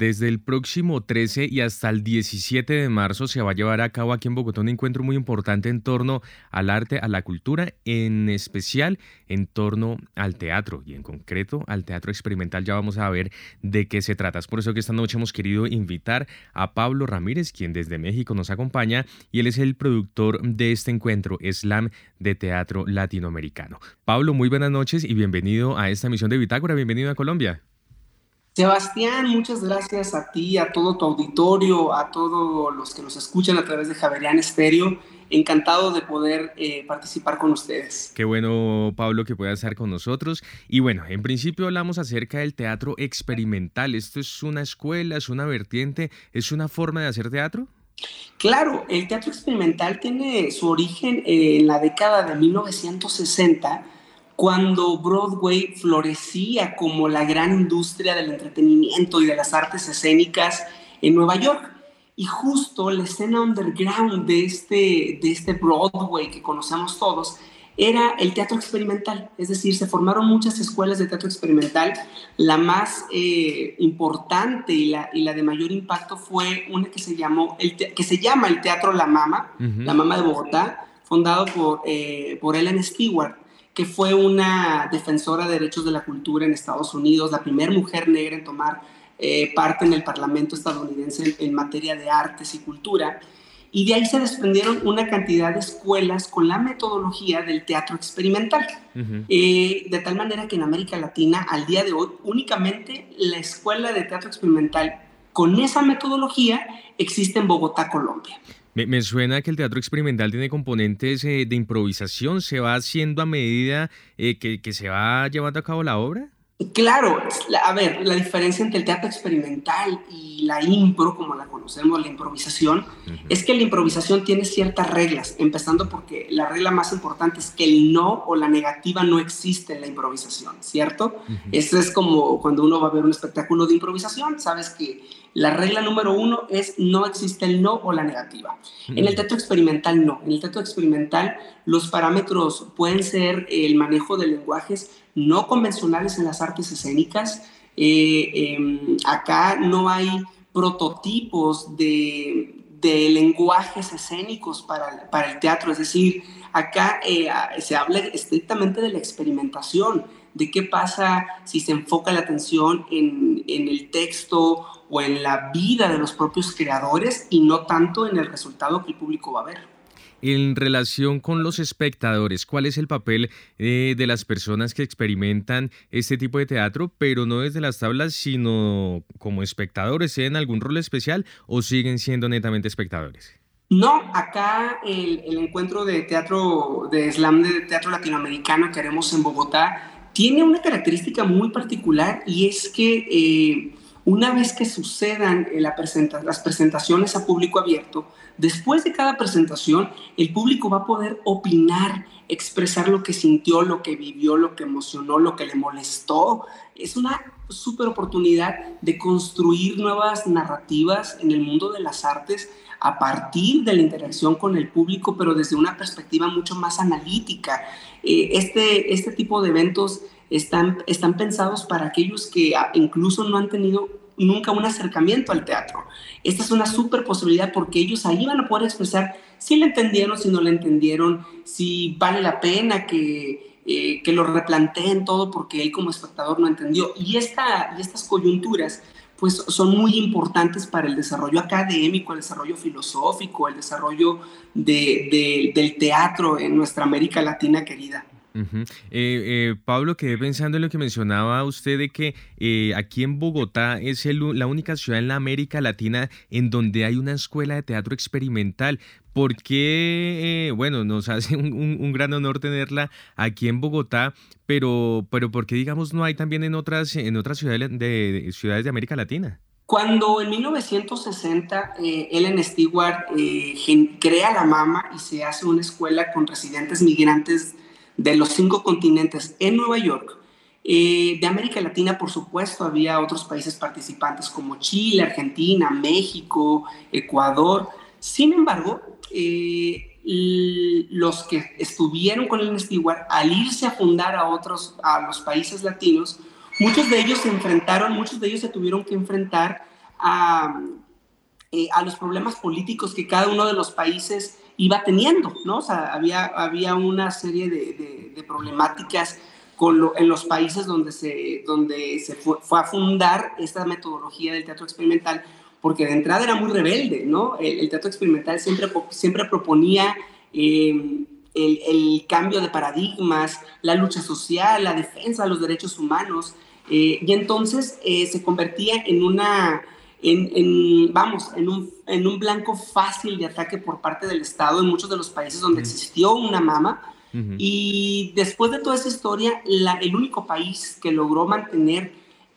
Desde el próximo 13 y hasta el 17 de marzo se va a llevar a cabo aquí en Bogotá un encuentro muy importante en torno al arte, a la cultura, en especial en torno al teatro y en concreto al teatro experimental. Ya vamos a ver de qué se trata. Es por eso que esta noche hemos querido invitar a Pablo Ramírez, quien desde México nos acompaña y él es el productor de este encuentro, Slam de Teatro Latinoamericano. Pablo, muy buenas noches y bienvenido a esta emisión de Bitácora. Bienvenido a Colombia. Sebastián, muchas gracias a ti, a todo tu auditorio, a todos los que nos escuchan a través de Javerian Estéreo. Encantado de poder eh, participar con ustedes. Qué bueno, Pablo, que pueda estar con nosotros. Y bueno, en principio hablamos acerca del teatro experimental. ¿Esto es una escuela, es una vertiente, es una forma de hacer teatro? Claro, el teatro experimental tiene su origen en la década de 1960 cuando Broadway florecía como la gran industria del entretenimiento y de las artes escénicas en Nueva York. Y justo la escena underground de este, de este Broadway que conocemos todos era el teatro experimental. Es decir, se formaron muchas escuelas de teatro experimental. La más eh, importante y la, y la, de mayor impacto fue una que se, llamó el que se llama el Teatro La Mama, La Mama de Bogotá, fundado por, eh, por Ellen Stewart que fue una defensora de derechos de la cultura en Estados Unidos, la primera mujer negra en tomar eh, parte en el Parlamento estadounidense en, materia de artes y cultura. Y de ahí se desprendieron una cantidad de escuelas con la metodología del teatro experimental. Eh, de tal manera que en América Latina, al día de hoy, únicamente la escuela de teatro experimental con esa metodología existe en Bogotá, Colombia. Me, suena que el teatro experimental tiene componentes eh, de improvisación, se va haciendo a medida eh, que, que se va llevando a cabo la obra. Claro, a ver, la diferencia entre el teatro experimental y la impro, como la conocemos, la improvisación, es que la improvisación tiene ciertas reglas, empezando porque la regla más importante es que el no o la negativa no existe en la improvisación, ¿cierto? Eso es como cuando uno va a ver un espectáculo de improvisación, sabes que la regla número uno es no existe el no o la negativa. En el teatro experimental no. En el teatro experimental los parámetros pueden ser el manejo de lenguajes no convencionales en las artes escénicas. Eh, em, acá no hay prototipos de, lenguajes escénicos para, para, el teatro, es decir, acá eh, se habla estrictamente de la experimentación, de qué pasa si se enfoca la atención en, en el texto o en la vida de los propios creadores y no tanto en el resultado que el público va a ver. En relación con los espectadores, ¿cuál es el papel eh, de las personas que experimentan este tipo de teatro, pero no desde las tablas, sino como espectadores? ¿Tienen algún rol especial o siguen siendo netamente espectadores? No, acá el, encuentro de teatro, de slam de teatro latinoamericano que haremos en Bogotá, tiene una característica muy particular y es que eh, una vez que sucedan eh, las presentaciones a público abierto, después de cada presentación, el público va a poder opinar, expresar lo que sintió, lo que vivió, lo que emocionó, lo que le molestó. Es una súper oportunidad de construir nuevas narrativas en el mundo de las artes a partir de la interacción con el público, pero desde una perspectiva mucho más analítica. Eh, este, este tipo de eventos están, están pensados para aquellos que ah, incluso no han tenido nunca un acercamiento al teatro. Esta es una súper posibilidad porque ellos ahí van a poder expresar si le entendieron, si no le entendieron, si vale la pena que, eh, que lo replanteen todo porque él como espectador no entendió. Y, esta, y estas coyunturas pues son muy importantes para el desarrollo académico, el desarrollo filosófico, el desarrollo de, del teatro en nuestra América Latina querida. Eh, eh, Pablo, quedé pensando en lo que mencionaba usted de que eh, aquí en Bogotá es la única ciudad en la América Latina en donde hay una escuela de teatro experimental. ¿Por qué, bueno, nos *laughs* hace un, gran honor tenerla aquí en Bogotá, pero, pero ¿por qué, digamos, no hay también en otras, en otras ciudades de, ciudades de América Latina? Cuando en 1960 Ellen Stewart crea la Mama y se hace una escuela con residentes migrantes de los cinco continentes en Nueva York. Eh, de América Latina, por supuesto, había otros países participantes como Chile, Argentina, México, Ecuador. Sin embargo, eh, los que estuvieron con el Stewart, al irse a fundar a otros, a los países latinos, muchos de ellos se enfrentaron, muchos de ellos se tuvieron que enfrentar a, eh, a los problemas políticos que cada uno de los países iba teniendo, ¿no? Había, había una serie de, problemáticas en los países donde se, donde se fue, a fundar esta metodología del teatro experimental, porque de entrada era muy rebelde, ¿no? El, teatro experimental siempre, siempre proponía em, el, el, cambio de paradigmas, la lucha social, la defensa de los derechos humanos, eh, y entonces eh, se convertía en una en, vamos, en un, en un, blanco fácil de ataque por parte del Estado en muchos de los países donde existió una mama. Y después de toda esa historia, la, el único país que logró mantener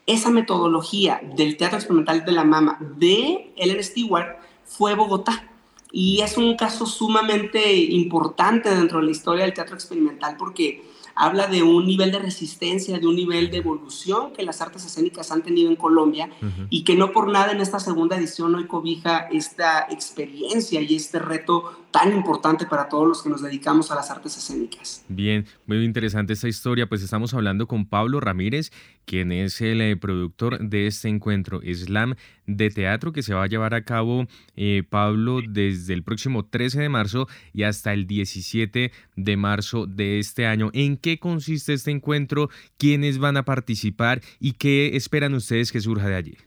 esa metodología del teatro experimental de la mama de Ellen Stewart fue Bogotá. Y es un caso sumamente importante dentro de la historia del teatro experimental porque habla de un nivel de resistencia, de un nivel de evolución que las artes escénicas han tenido en Colombia y que no por nada en esta segunda edición hoy cobija esta experiencia y este reto tan importante para todos los que nos dedicamos a las artes escénicas. Bien, muy interesante esta historia. Pues estamos hablando con Pablo Ramírez, quien es el eh, productor de este encuentro Slam de teatro que se va a llevar a cabo, eh, Pablo, desde el próximo 13 de marzo y hasta el 17 de marzo de este año. ¿En qué consiste este encuentro? ¿Quiénes van a participar y qué esperan ustedes que surja de allí?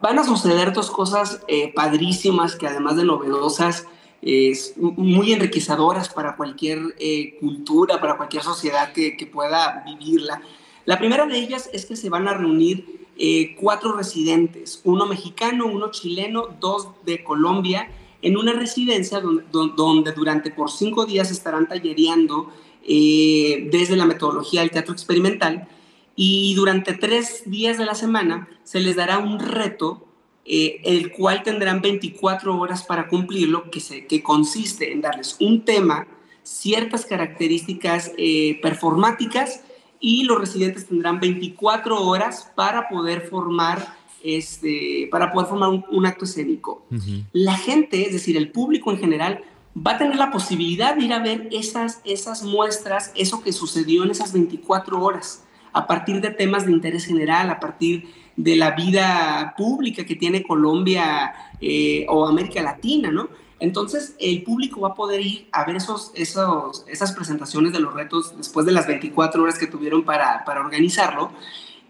Van a suceder dos cosas eh, padrísimas que además de novedosas, es muy enriquecedoras para cualquier eh, cultura, para cualquier sociedad que, pueda vivirla. La primera de ellas es que se van a reunir eh, cuatro residentes, uno mexicano, uno chileno, dos de Colombia, en una residencia donde, donde durante por cinco días estarán tallereando eh, desde la metodología del teatro experimental y durante tres días de la semana se les dará un reto eh, el cual tendrán 24 horas para cumplirlo, que, se, que consiste en darles un tema, ciertas características eh, performáticas y los residentes tendrán 24 horas para poder formar este, para poder formar un, acto escénico. La gente, es decir, el público en general, va a tener la posibilidad de ir a ver esas, esas muestras, eso que sucedió en esas 24 horas, a partir de temas de interés general, a partir de la vida pública que tiene Colombia eh, o América Latina, ¿no? Entonces, el público va a poder ir a ver esos, esos, esas presentaciones de los retos después de las 24 horas que tuvieron para, para organizarlo.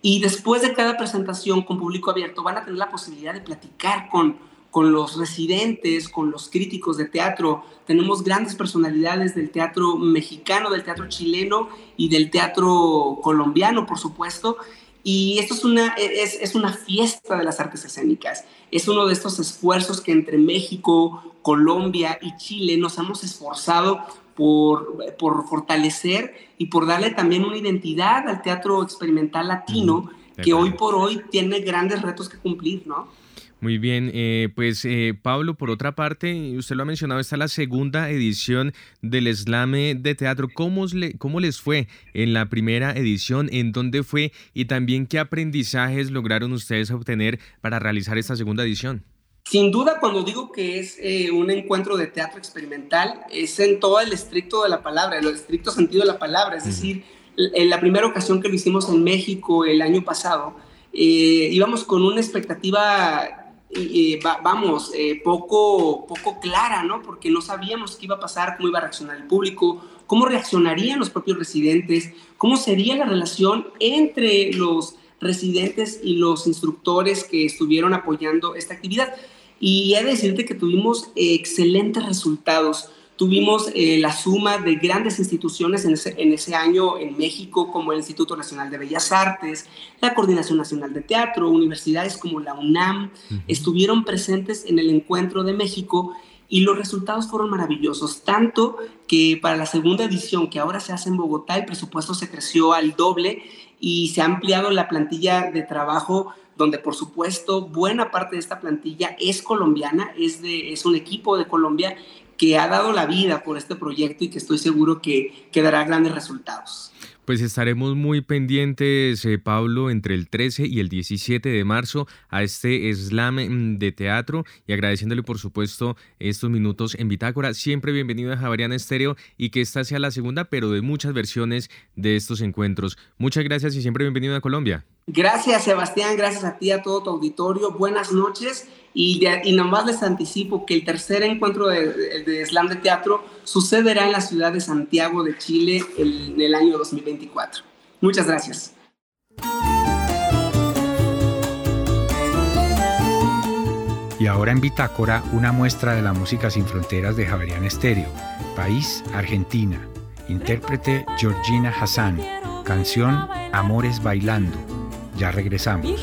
Y después de cada presentación con público abierto, van a tener la posibilidad de platicar con, con los residentes, con los críticos de teatro. Tenemos grandes personalidades del teatro mexicano, del teatro chileno y del teatro colombiano, por supuesto. Y esto es una, es, es, una fiesta de las artes escénicas. Es uno de estos esfuerzos que entre México, Colombia y Chile nos hemos esforzado por, por fortalecer y por darle también una identidad al teatro experimental latino, que hoy por hoy tiene grandes retos que cumplir, ¿no? Muy bien, eh, pues eh, Pablo, por otra parte, usted lo ha mencionado, está la segunda edición del Slame de Teatro. ¿Cómo, le, ¿Cómo les fue en la primera edición? ¿En dónde fue? Y también, ¿qué aprendizajes lograron ustedes obtener para realizar esta segunda edición? Sin duda, cuando digo que es eh, un encuentro de teatro experimental, es en todo el estricto de la palabra, en el estricto sentido de la palabra. Es decir, en la primera ocasión que lo hicimos en México el año pasado, íbamos con una expectativa vamos, eh, poco, poco clara, ¿no? Porque no sabíamos qué iba a pasar, cómo iba a reaccionar el público, cómo reaccionarían los propios residentes, cómo sería la relación entre los residentes y los instructores que estuvieron apoyando esta actividad. Y he de decirte que tuvimos excelentes resultados. Tuvimos eh, la suma de grandes instituciones en ese, en ese, año en México, como el Instituto Nacional de Bellas Artes, la Coordinación Nacional de Teatro, universidades como la UNAM, estuvieron presentes en el encuentro de México y los resultados fueron maravillosos, tanto que para la segunda edición que ahora se hace en Bogotá, el presupuesto se creció al doble y se ha ampliado la plantilla de trabajo donde por supuesto buena parte de esta plantilla es colombiana, es, de, es un equipo de Colombia que ha dado la vida por este proyecto y que estoy seguro que, que dará grandes resultados. Pues estaremos muy pendientes, eh, Pablo, entre el 13 y el 17 de marzo a este slam mm, de teatro y agradeciéndole, por supuesto, estos minutos en Bitácora. Siempre bienvenido a Javariana Estéreo y que esta sea la segunda, pero de muchas versiones de estos encuentros. Muchas gracias y siempre bienvenido a Colombia. Gracias, Sebastián. Gracias a ti, a todo tu auditorio. Buenas noches y, y nomás les anticipo que el tercer encuentro de, slam de teatro sucederá en la ciudad de Santiago de Chile en el año 2024. Muchas gracias. Y ahora en Bitácora, una muestra de la música sin fronteras de Javerian Estéreo. País, Argentina. Intérprete Georgina Hassan. Canción Amores Bailando. Ya regresamos.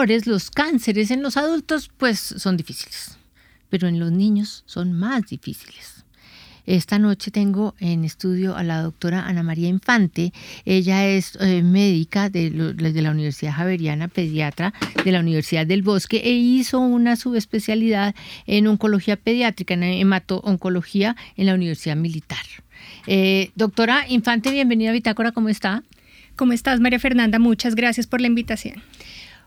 Tumores, los cánceres en los adultos, pues son difíciles, pero en los niños son más difíciles. Esta noche tengo en estudio a la doctora Ana María Infante. Ella es eh, médica de, de, la Universidad Javeriana, pediatra de la Universidad del Bosque e hizo una subespecialidad en oncología pediátrica, en hemato-oncología en la Universidad Militar. Eh, doctora Infante, bienvenida a Bitácora, ¿cómo está? ¿Cómo estás, María Fernanda? Muchas gracias por la invitación.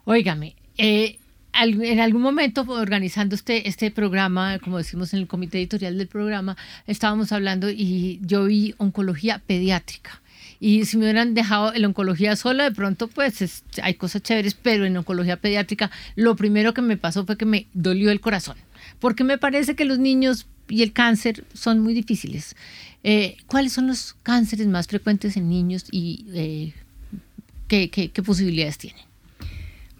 Óigame, eh, en algún momento organizando este, este programa, como decimos en el comité editorial del programa, estábamos hablando y yo vi oncología pediátrica. Y si me hubieran dejado en oncología sola, de pronto pues hay cosas chéveres, pero en oncología pediátrica lo primero que me pasó fue que me dolió el corazón, porque me parece que los niños y el cáncer son muy difíciles. Eh, ¿Cuáles son los cánceres más frecuentes en niños y eh, qué, qué posibilidades tienen?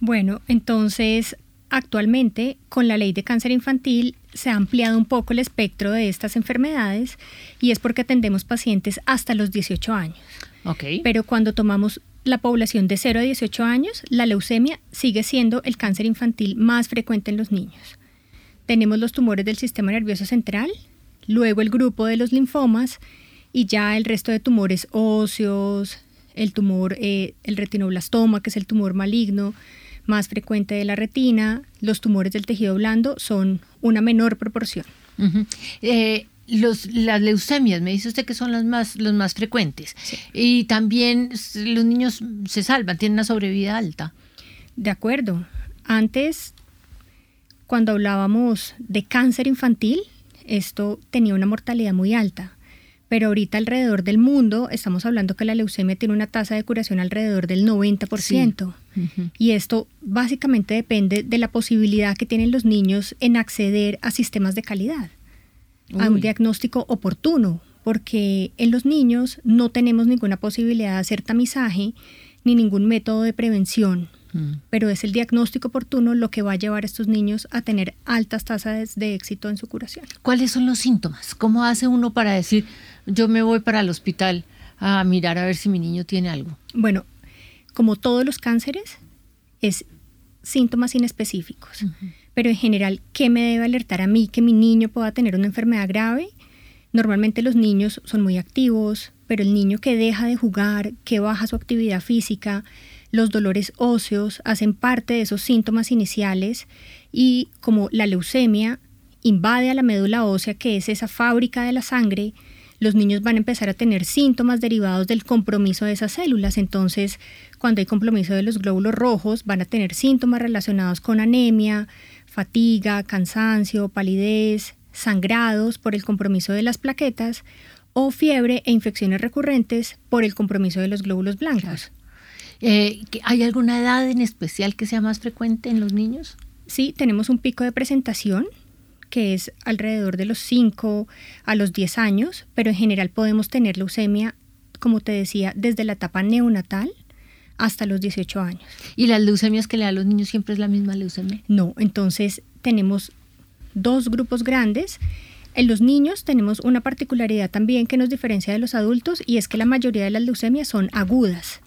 Bueno, entonces actualmente con la ley de cáncer infantil se ha ampliado un poco el espectro de estas enfermedades y es porque atendemos pacientes hasta los 18 años. Okay. Pero cuando tomamos la población de 0 a 18 años, la leucemia sigue siendo el cáncer infantil más frecuente en los niños. Tenemos los tumores del sistema nervioso central, luego el grupo de los linfomas y ya el resto de tumores óseos, el tumor, eh, el retinoblastoma, que es el tumor maligno, más frecuente de la retina, los tumores del tejido blando son una menor proporción. Eh, los, las leucemias, me dice usted que son las más, los más frecuentes. Y también los niños se salvan, tienen una sobrevida alta. De acuerdo. Antes, cuando hablábamos de cáncer infantil, esto tenía una mortalidad muy alta pero ahorita alrededor del mundo estamos hablando que la leucemia tiene una tasa de curación alrededor del 90%. Y esto básicamente depende de la posibilidad que tienen los niños en acceder a sistemas de calidad, a un diagnóstico oportuno, porque en los niños no tenemos ninguna posibilidad de hacer tamizaje ni ningún método de prevención Mm. pero es el diagnóstico oportuno lo que va a llevar a estos niños a tener altas tasas de éxito en su curación. ¿Cuáles son los síntomas? ¿Cómo hace uno para decir, yo me voy para el hospital a mirar a ver si mi niño tiene algo? Bueno, como todos los cánceres, es síntomas inespecíficos. Pero en general, ¿qué me debe alertar a mí que mi niño pueda tener una enfermedad grave? Normalmente los niños son muy activos, pero el niño que deja de jugar, que baja su actividad física, los dolores óseos hacen parte de esos síntomas iniciales y como la leucemia invade a la médula ósea, que es esa fábrica de la sangre, los niños van a empezar a tener síntomas derivados del compromiso de esas células. Entonces, cuando hay compromiso de los glóbulos rojos, van a tener síntomas relacionados con anemia, fatiga, cansancio, palidez, sangrados por el compromiso de las plaquetas o fiebre e infecciones recurrentes por el compromiso de los glóbulos blancos. Eh, ¿Hay alguna edad en especial que sea más frecuente en los niños? Sí, tenemos un pico de presentación que es alrededor de los 5 a los 10 años, pero en general podemos tener leucemia, como te decía, desde la etapa neonatal hasta los 18 años. ¿Y las leucemias que le da a los niños siempre es la misma leucemia? No, entonces tenemos dos grupos grandes. En los niños tenemos una particularidad también que nos diferencia de los adultos y es que la mayoría de las leucemias son agudas.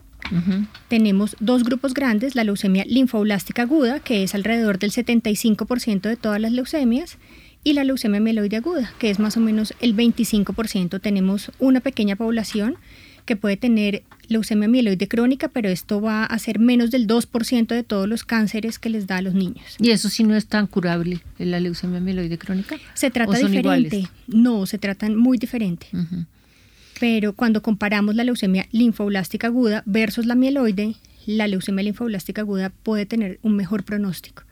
Tenemos dos grupos grandes, la leucemia linfoblástica aguda, que es alrededor del 75% de todas las leucemias, y la leucemia mieloide aguda, que es más o menos el 25%. Tenemos una pequeña población que puede tener leucemia mieloide crónica, pero esto va a ser menos del 2% de todos los cánceres que les da a los niños. ¿Y eso sí no es tan curable, la leucemia mieloide crónica? Se trata diferente. No, se tratan muy diferente pero cuando comparamos la leucemia linfoblástica aguda versus la mieloide, la leucemia linfoblástica aguda puede tener un mejor pronóstico.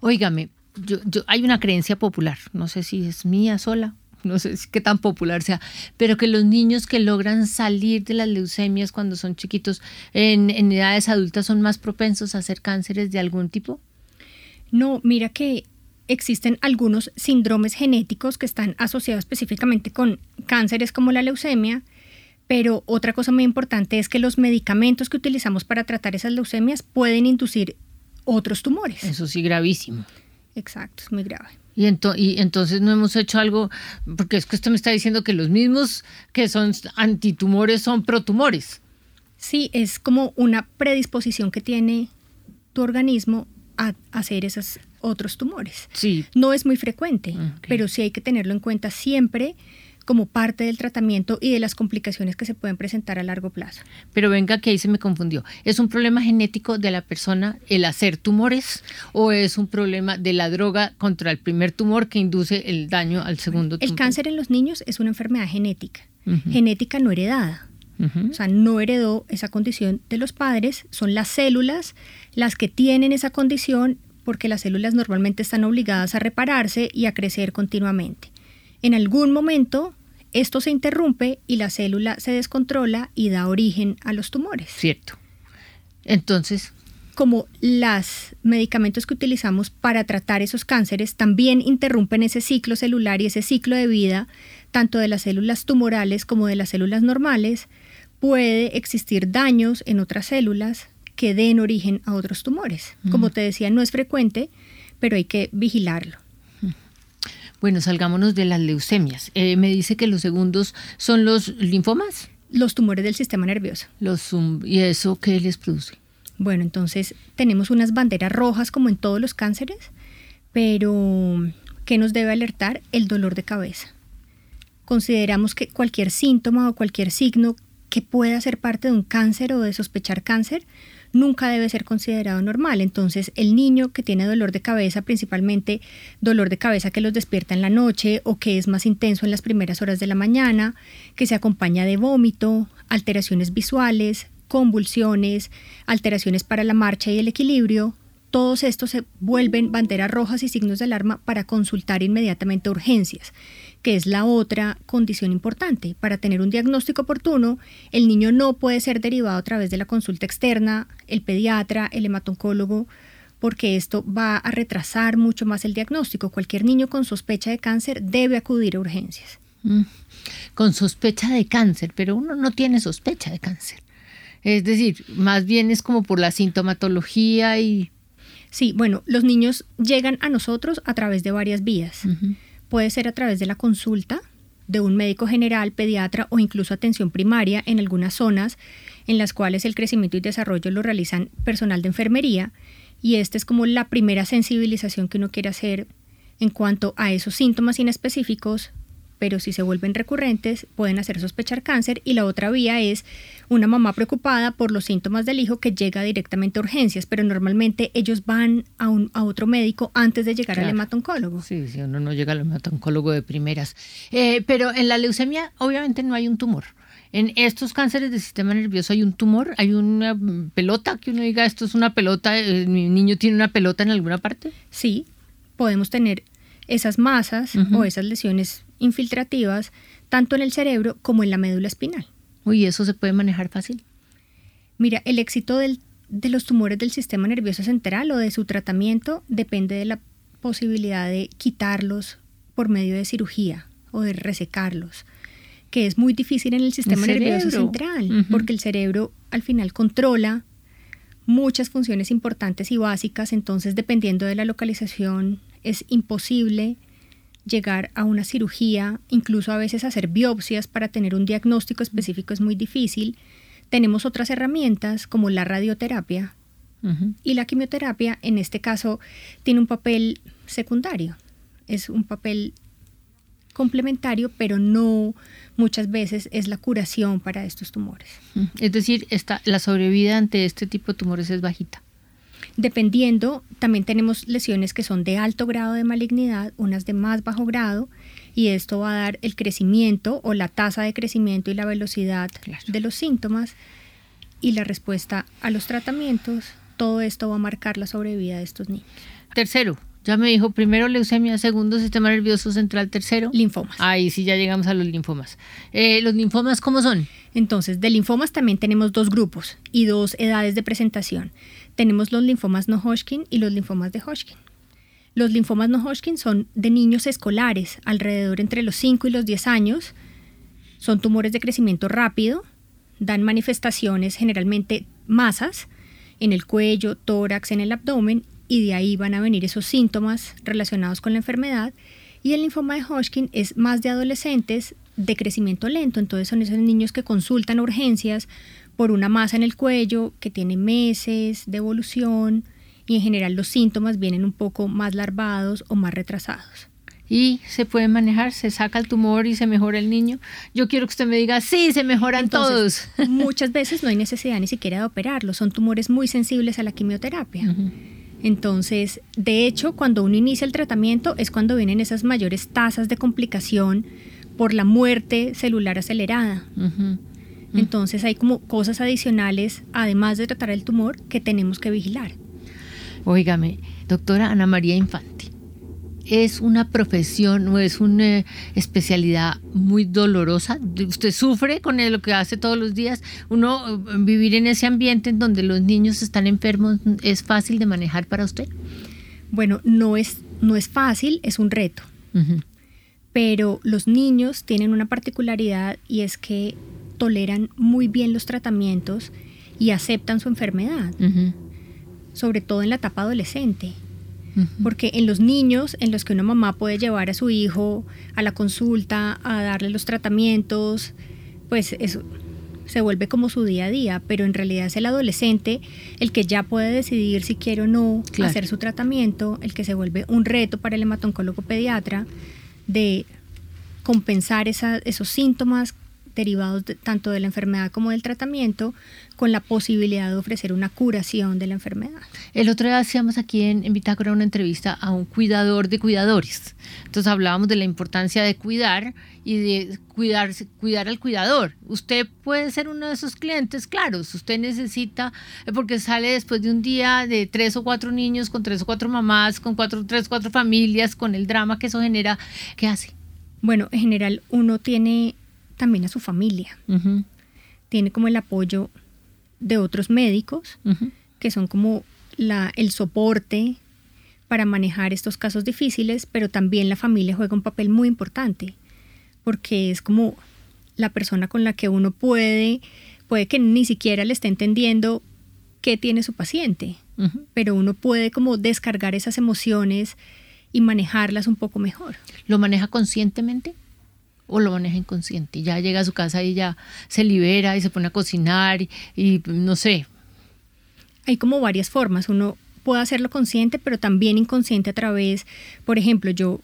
Óigame, yo, hay una creencia popular, no sé si es mía sola, no sé qué tan popular sea, pero que los niños que logran salir de las leucemias cuando son chiquitos en, en edades adultas son más propensos a hacer cánceres de algún tipo. No, mira que existen algunos síndromes genéticos que están asociados específicamente con cánceres como la leucemia, pero otra cosa muy importante es que los medicamentos que utilizamos para tratar esas leucemias pueden inducir otros tumores. Eso sí, gravísimo. Exacto, es muy grave. Y, y, entonces no hemos hecho algo, porque es que usted me está diciendo que los mismos que son antitumores son protumores. Sí, es como una predisposición que tiene tu organismo a hacer esos otros tumores. Sí. No es muy frecuente, pero sí hay que tenerlo en cuenta siempre como parte del tratamiento y de las complicaciones que se pueden presentar a largo plazo. Pero venga que ahí se me confundió. ¿Es un problema genético de la persona el hacer tumores o es un problema de la droga contra el primer tumor que induce el daño al segundo tumor? El cáncer en los niños es una enfermedad genética, genética no heredada. O sea, no heredó esa condición de los padres, son las células las que tienen esa condición porque las células normalmente están obligadas a repararse y a crecer continuamente. En algún momento esto se interrumpe y la célula se descontrola y da origen a los tumores. Cierto. Entonces, como los medicamentos que utilizamos para tratar esos cánceres también interrumpen ese ciclo celular y ese ciclo de vida, tanto de las células tumorales como de las células normales, puede existir daños en otras células que den origen a otros tumores. Como te decía, no es frecuente, pero hay que vigilarlo. Bueno, salgámonos de las leucemias. Eh, me dice que los segundos son los linfomas. Los tumores del sistema nervioso. Los, ¿Y eso qué les produce? Bueno, entonces tenemos unas banderas rojas como en todos los cánceres, pero ¿qué nos debe alertar? El dolor de cabeza. Consideramos que cualquier síntoma o cualquier signo que pueda ser parte de un cáncer o de sospechar cáncer, nunca debe ser considerado normal. Entonces, el niño que tiene dolor de cabeza, principalmente dolor de cabeza que los despierta en la noche o que es más intenso en las primeras horas de la mañana, que se acompaña de vómito, alteraciones visuales, convulsiones, alteraciones para la marcha y el equilibrio, todos estos se vuelven banderas rojas y signos de alarma para consultar inmediatamente urgencias que es la otra condición importante. Para tener un diagnóstico oportuno, el niño no puede ser derivado a través de la consulta externa, el pediatra, el hematoncólogo, porque esto va a retrasar mucho más el diagnóstico. Cualquier niño con sospecha de cáncer debe acudir a urgencias. Mm. Con sospecha de cáncer, pero uno no tiene sospecha de cáncer. Es decir, más bien es como por la sintomatología y... Sí, bueno, los niños llegan a nosotros a través de varias vías. Puede ser a través de la consulta de un médico general, pediatra o incluso atención primaria en algunas zonas en las cuales el crecimiento y desarrollo lo realizan personal de enfermería y esta es como la primera sensibilización que uno quiere hacer en cuanto a esos síntomas inespecíficos, pero si se vuelven recurrentes pueden hacer sospechar cáncer y la otra vía es una mamá preocupada por los síntomas del hijo que llega directamente a urgencias, pero normalmente ellos van a, un, a otro médico antes de llegar al hematoncólogo. Sí, si uno no llega al hematoncólogo de primeras. Eh, pero en la leucemia obviamente no hay un tumor. En estos cánceres del sistema nervioso hay un tumor, hay una pelota que uno diga esto es una pelota, eh, mi niño tiene una pelota en alguna parte. Sí, podemos tener esas masas o esas lesiones infiltrativas tanto en el cerebro como en la médula espinal. Uy, ¿eso se puede manejar fácil? Mira, el éxito de los tumores del sistema nervioso central o de su tratamiento depende de la posibilidad de quitarlos por medio de cirugía o de resecarlos, que es muy difícil en el sistema nervioso central, porque el cerebro al final controla muchas funciones importantes y básicas, entonces dependiendo de la localización es imposible llegar a una cirugía, incluso a veces hacer biopsias para tener un diagnóstico específico es muy difícil. Tenemos otras herramientas como la radioterapia y la quimioterapia, en este caso, tiene un papel secundario, es un papel complementario, pero no muchas veces es la curación para estos tumores. Es decir, esta, la sobrevida ante este tipo de tumores es bajita. Dependiendo, también tenemos lesiones que son de alto grado de malignidad, unas de más bajo grado, y esto va a dar el crecimiento o la tasa de crecimiento y la velocidad de los síntomas y la respuesta a los tratamientos. Todo esto va a marcar la sobrevida de estos niños. Tercero, ya me dijo primero leucemia, segundo sistema nervioso central, tercero. Linfomas. Ahí sí ya llegamos a los linfomas. Eh, ¿Los linfomas cómo son? Entonces, de linfomas también tenemos dos grupos y dos edades de presentación tenemos los linfomas no Hodgkin y los linfomas de Hodgkin. Los linfomas no Hodgkin son de niños escolares, alrededor entre los 5 y los 10 años. Son tumores de crecimiento rápido, dan manifestaciones generalmente masas en el cuello, tórax, en el abdomen y de ahí van a venir esos síntomas relacionados con la enfermedad. Y el linfoma de Hodgkin es más de adolescentes de crecimiento lento, entonces son esos niños que consultan urgencias por una masa en el cuello que tiene meses de evolución y en general los síntomas vienen un poco más larvados o más retrasados. ¿Y se puede manejar? ¿Se saca el tumor y se mejora el niño? Yo quiero que usted me diga, sí, se mejoran todos. *laughs* *laughs* Muchas veces no hay necesidad ni siquiera de operarlo, son tumores muy sensibles a la quimioterapia. Entonces, de hecho, cuando uno inicia el tratamiento es cuando vienen esas mayores tasas de complicación por la muerte celular acelerada. Entonces hay como cosas adicionales, además de tratar el tumor, que tenemos que vigilar. Óigame, doctora Ana María Infante, ¿es una profesión o es una especialidad muy dolorosa? ¿Usted sufre con lo que hace todos los días? ¿Uno vivir en ese ambiente en donde los niños están enfermos es fácil de manejar para usted? Bueno, no es, no es fácil, es un reto. Pero los niños tienen una particularidad y es que toleran muy bien los tratamientos y aceptan su enfermedad, sobre todo en la etapa adolescente. Porque en los niños en los que una mamá puede llevar a su hijo a la consulta, a darle los tratamientos, pues eso se vuelve como su día a día, pero en realidad es el adolescente el que ya puede decidir si quiere o no hacer su tratamiento, el que se vuelve un reto para el hematoncólogo pediatra de compensar esos síntomas derivados tanto de la enfermedad como del tratamiento, con la posibilidad de ofrecer una curación de la enfermedad. El otro día hacíamos aquí en, en Bitácora una entrevista a un cuidador de cuidadores. Entonces hablábamos de la importancia de cuidar y de cuidar, cuidar al cuidador. Usted puede ser uno de esos clientes, claro, usted necesita, eh, porque sale después de un día de tres o cuatro niños, con tres o cuatro mamás, con cuatro, tres o cuatro familias, con el drama que eso genera, ¿qué hace? Bueno, en general uno tiene también a su familia. Tiene como el apoyo de otros médicos, que son como la, el soporte para manejar estos casos difíciles, pero también la familia juega un papel muy importante, porque es como la persona con la que uno puede, puede que ni siquiera le esté entendiendo qué tiene su paciente, pero uno puede como descargar esas emociones y manejarlas un poco mejor. ¿Lo maneja conscientemente? O lo maneja inconsciente. Ya llega a su casa y ya se libera y se pone a cocinar y, no sé. Hay como varias formas. Uno puedo hacerlo consciente, pero también inconsciente a través, por ejemplo, yo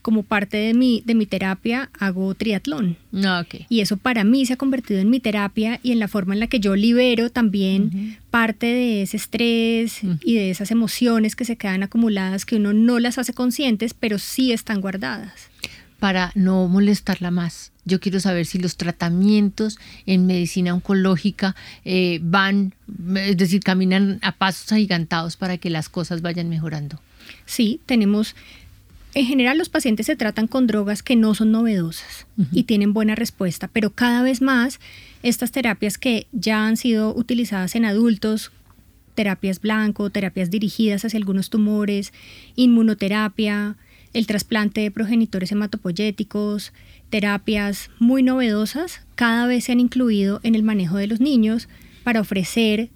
como parte de mi, de mi terapia hago triatlón. Ah, y eso para mí se ha convertido en mi terapia y en la forma en la que yo libero también parte de ese estrés y de esas emociones que se quedan acumuladas que uno no las hace conscientes, pero sí están guardadas. Para no molestarla más. Yo quiero saber si los tratamientos en medicina oncológica eh, van, es decir, caminan a pasos agigantados para que las cosas vayan mejorando. Sí, tenemos en general los pacientes se tratan con drogas que no son novedosas y tienen buena respuesta, pero cada vez más estas terapias que ya han sido utilizadas en adultos, terapias blanco, terapias dirigidas hacia algunos tumores, inmunoterapia, el trasplante de progenitores hematopoyéticos, terapias muy novedosas, cada vez se han incluido en el manejo de los niños para ofrecer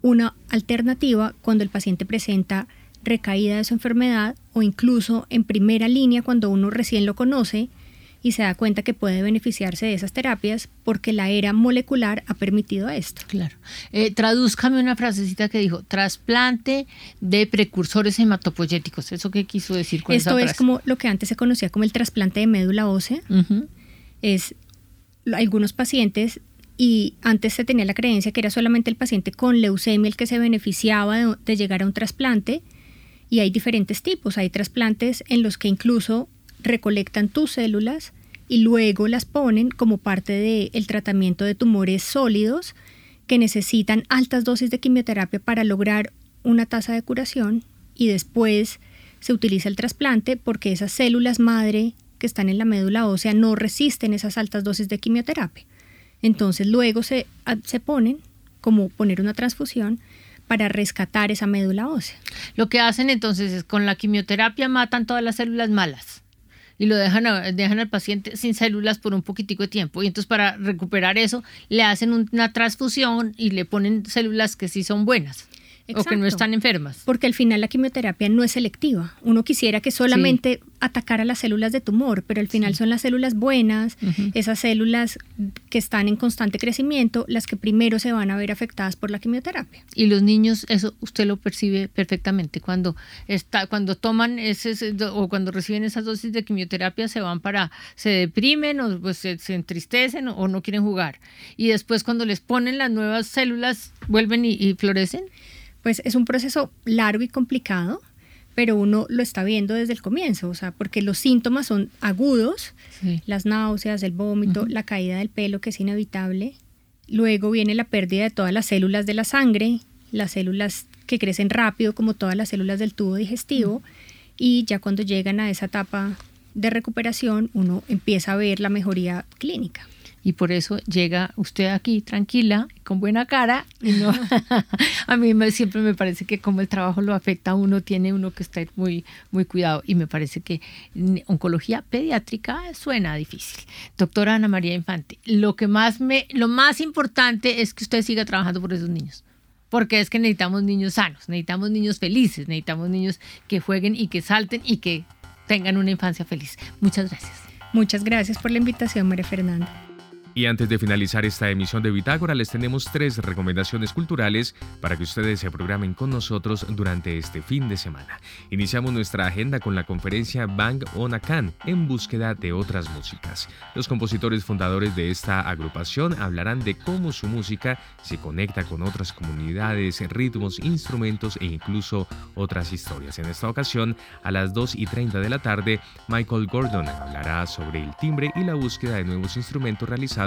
una alternativa cuando el paciente presenta recaída de su enfermedad o incluso en primera línea cuando uno recién lo conoce y se da cuenta que puede beneficiarse de esas terapias porque la era molecular ha permitido esto. Claro. Eh, tradúzcame una frasecita que dijo, trasplante de precursores hematopoyéticos. ¿Eso qué quiso decir con Esto es como lo que antes se conocía como el trasplante de médula ósea. Es algunos pacientes y antes se tenía la creencia que era solamente el paciente con leucemia el que se beneficiaba de llegar a un trasplante y hay diferentes tipos. Hay trasplantes en los que incluso recolectan tus células y luego las ponen como parte del tratamiento de tumores sólidos que necesitan altas dosis de quimioterapia para lograr una tasa de curación y después se utiliza el trasplante porque esas células madre que están en la médula ósea no resisten esas altas dosis de quimioterapia. Entonces luego se, se ponen como poner una transfusión para rescatar esa médula ósea. Lo que hacen entonces es con la quimioterapia matan todas las células malas y lo dejan, dejan al paciente sin células por un poquitico de tiempo. Y entonces para recuperar eso le hacen una transfusión y le ponen células que sí son buenas o que no están enfermas. Porque al final la quimioterapia no es selectiva. Uno quisiera que solamente atacara las células de tumor, pero al final son las células buenas, esas células que están en constante crecimiento, las que primero se van a ver afectadas por la quimioterapia. Y los niños, eso usted lo percibe perfectamente. Cuando, está, cuando toman ese, o cuando reciben esas dosis de quimioterapia, se van para, se deprimen o pues, se, entristecen o, no quieren jugar. Y después cuando les ponen las nuevas células, vuelven y florecen pues es un proceso largo y complicado, pero uno lo está viendo desde el comienzo, o sea, porque los síntomas son agudos, las náuseas, el vómito, la caída del pelo, que es inevitable. Luego viene la pérdida de todas las células de la sangre, las células que crecen rápido, como todas las células del tubo digestivo, y ya cuando llegan a esa etapa de recuperación, uno empieza a ver la mejoría clínica y por eso llega usted aquí tranquila, con buena cara. Y no, *laughs* a mí me, siempre me parece que como el trabajo lo afecta a uno, tiene uno que estar muy, muy cuidado y me parece que oncología pediátrica suena difícil. Doctora Ana María Infante, lo que más me, lo más importante es que usted siga trabajando por esos niños porque es que necesitamos niños sanos, necesitamos niños felices, necesitamos niños que jueguen y que salten y que tengan una infancia feliz. Muchas gracias. Muchas gracias por la invitación, María Fernanda. Y antes de finalizar esta emisión de Bitácora, les tenemos tres recomendaciones culturales para que ustedes se programen con nosotros durante este fin de semana. Iniciamos nuestra agenda con la conferencia Bang on Akan, en búsqueda de otras músicas. Los compositores fundadores de esta agrupación hablarán de cómo su música se conecta con otras comunidades, ritmos, instrumentos e incluso otras historias. En esta ocasión, a las 2 y 30 de la tarde, Michael Gordon hablará sobre el timbre y la búsqueda de nuevos instrumentos realizados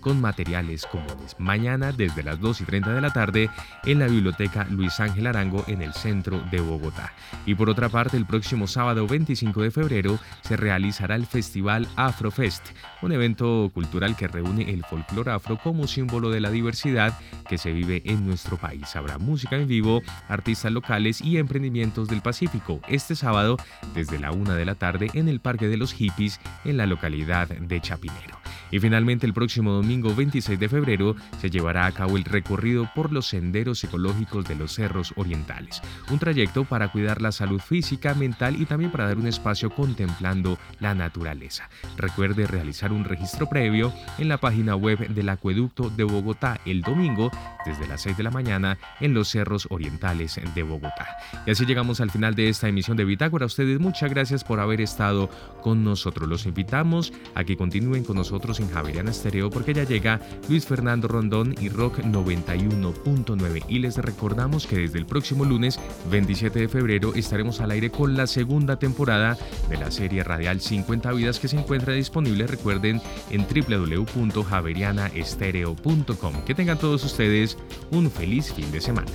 con materiales comunes. Mañana desde las 2 y 30 de la tarde en la Biblioteca Luis Ángel Arango en el centro de Bogotá. Y por otra parte, el próximo sábado 25 de febrero se realizará el Festival Afrofest, un evento cultural que reúne el folclore afro como símbolo de la diversidad que se vive en nuestro país. Habrá música en vivo, artistas locales y emprendimientos del Pacífico este sábado desde la 1 de la tarde en el Parque de los Hippies en la localidad de Chapinero. Y finalmente el próximo domingo 26 de febrero se llevará a cabo el recorrido por los senderos ecológicos de los cerros orientales, un trayecto para cuidar la salud física, mental y también para dar un espacio contemplando la naturaleza. Recuerde realizar un registro previo en la página web del Acueducto de Bogotá el domingo desde las 6 de la mañana en los cerros orientales de Bogotá. Y así llegamos al final de esta emisión de Bitácora. A ustedes muchas gracias por haber estado con nosotros. Los invitamos a que continúen con nosotros en Javeriana Estéreo porque ya llega Luis Fernando Rondón y Rock 91.9. Y les recordamos que desde el próximo lunes 27 de febrero estaremos al aire con la segunda temporada de la serie radial 50 vidas que se encuentra disponible, en www.javerianaestereo.com. Que tengan todos ustedes un feliz fin de semana.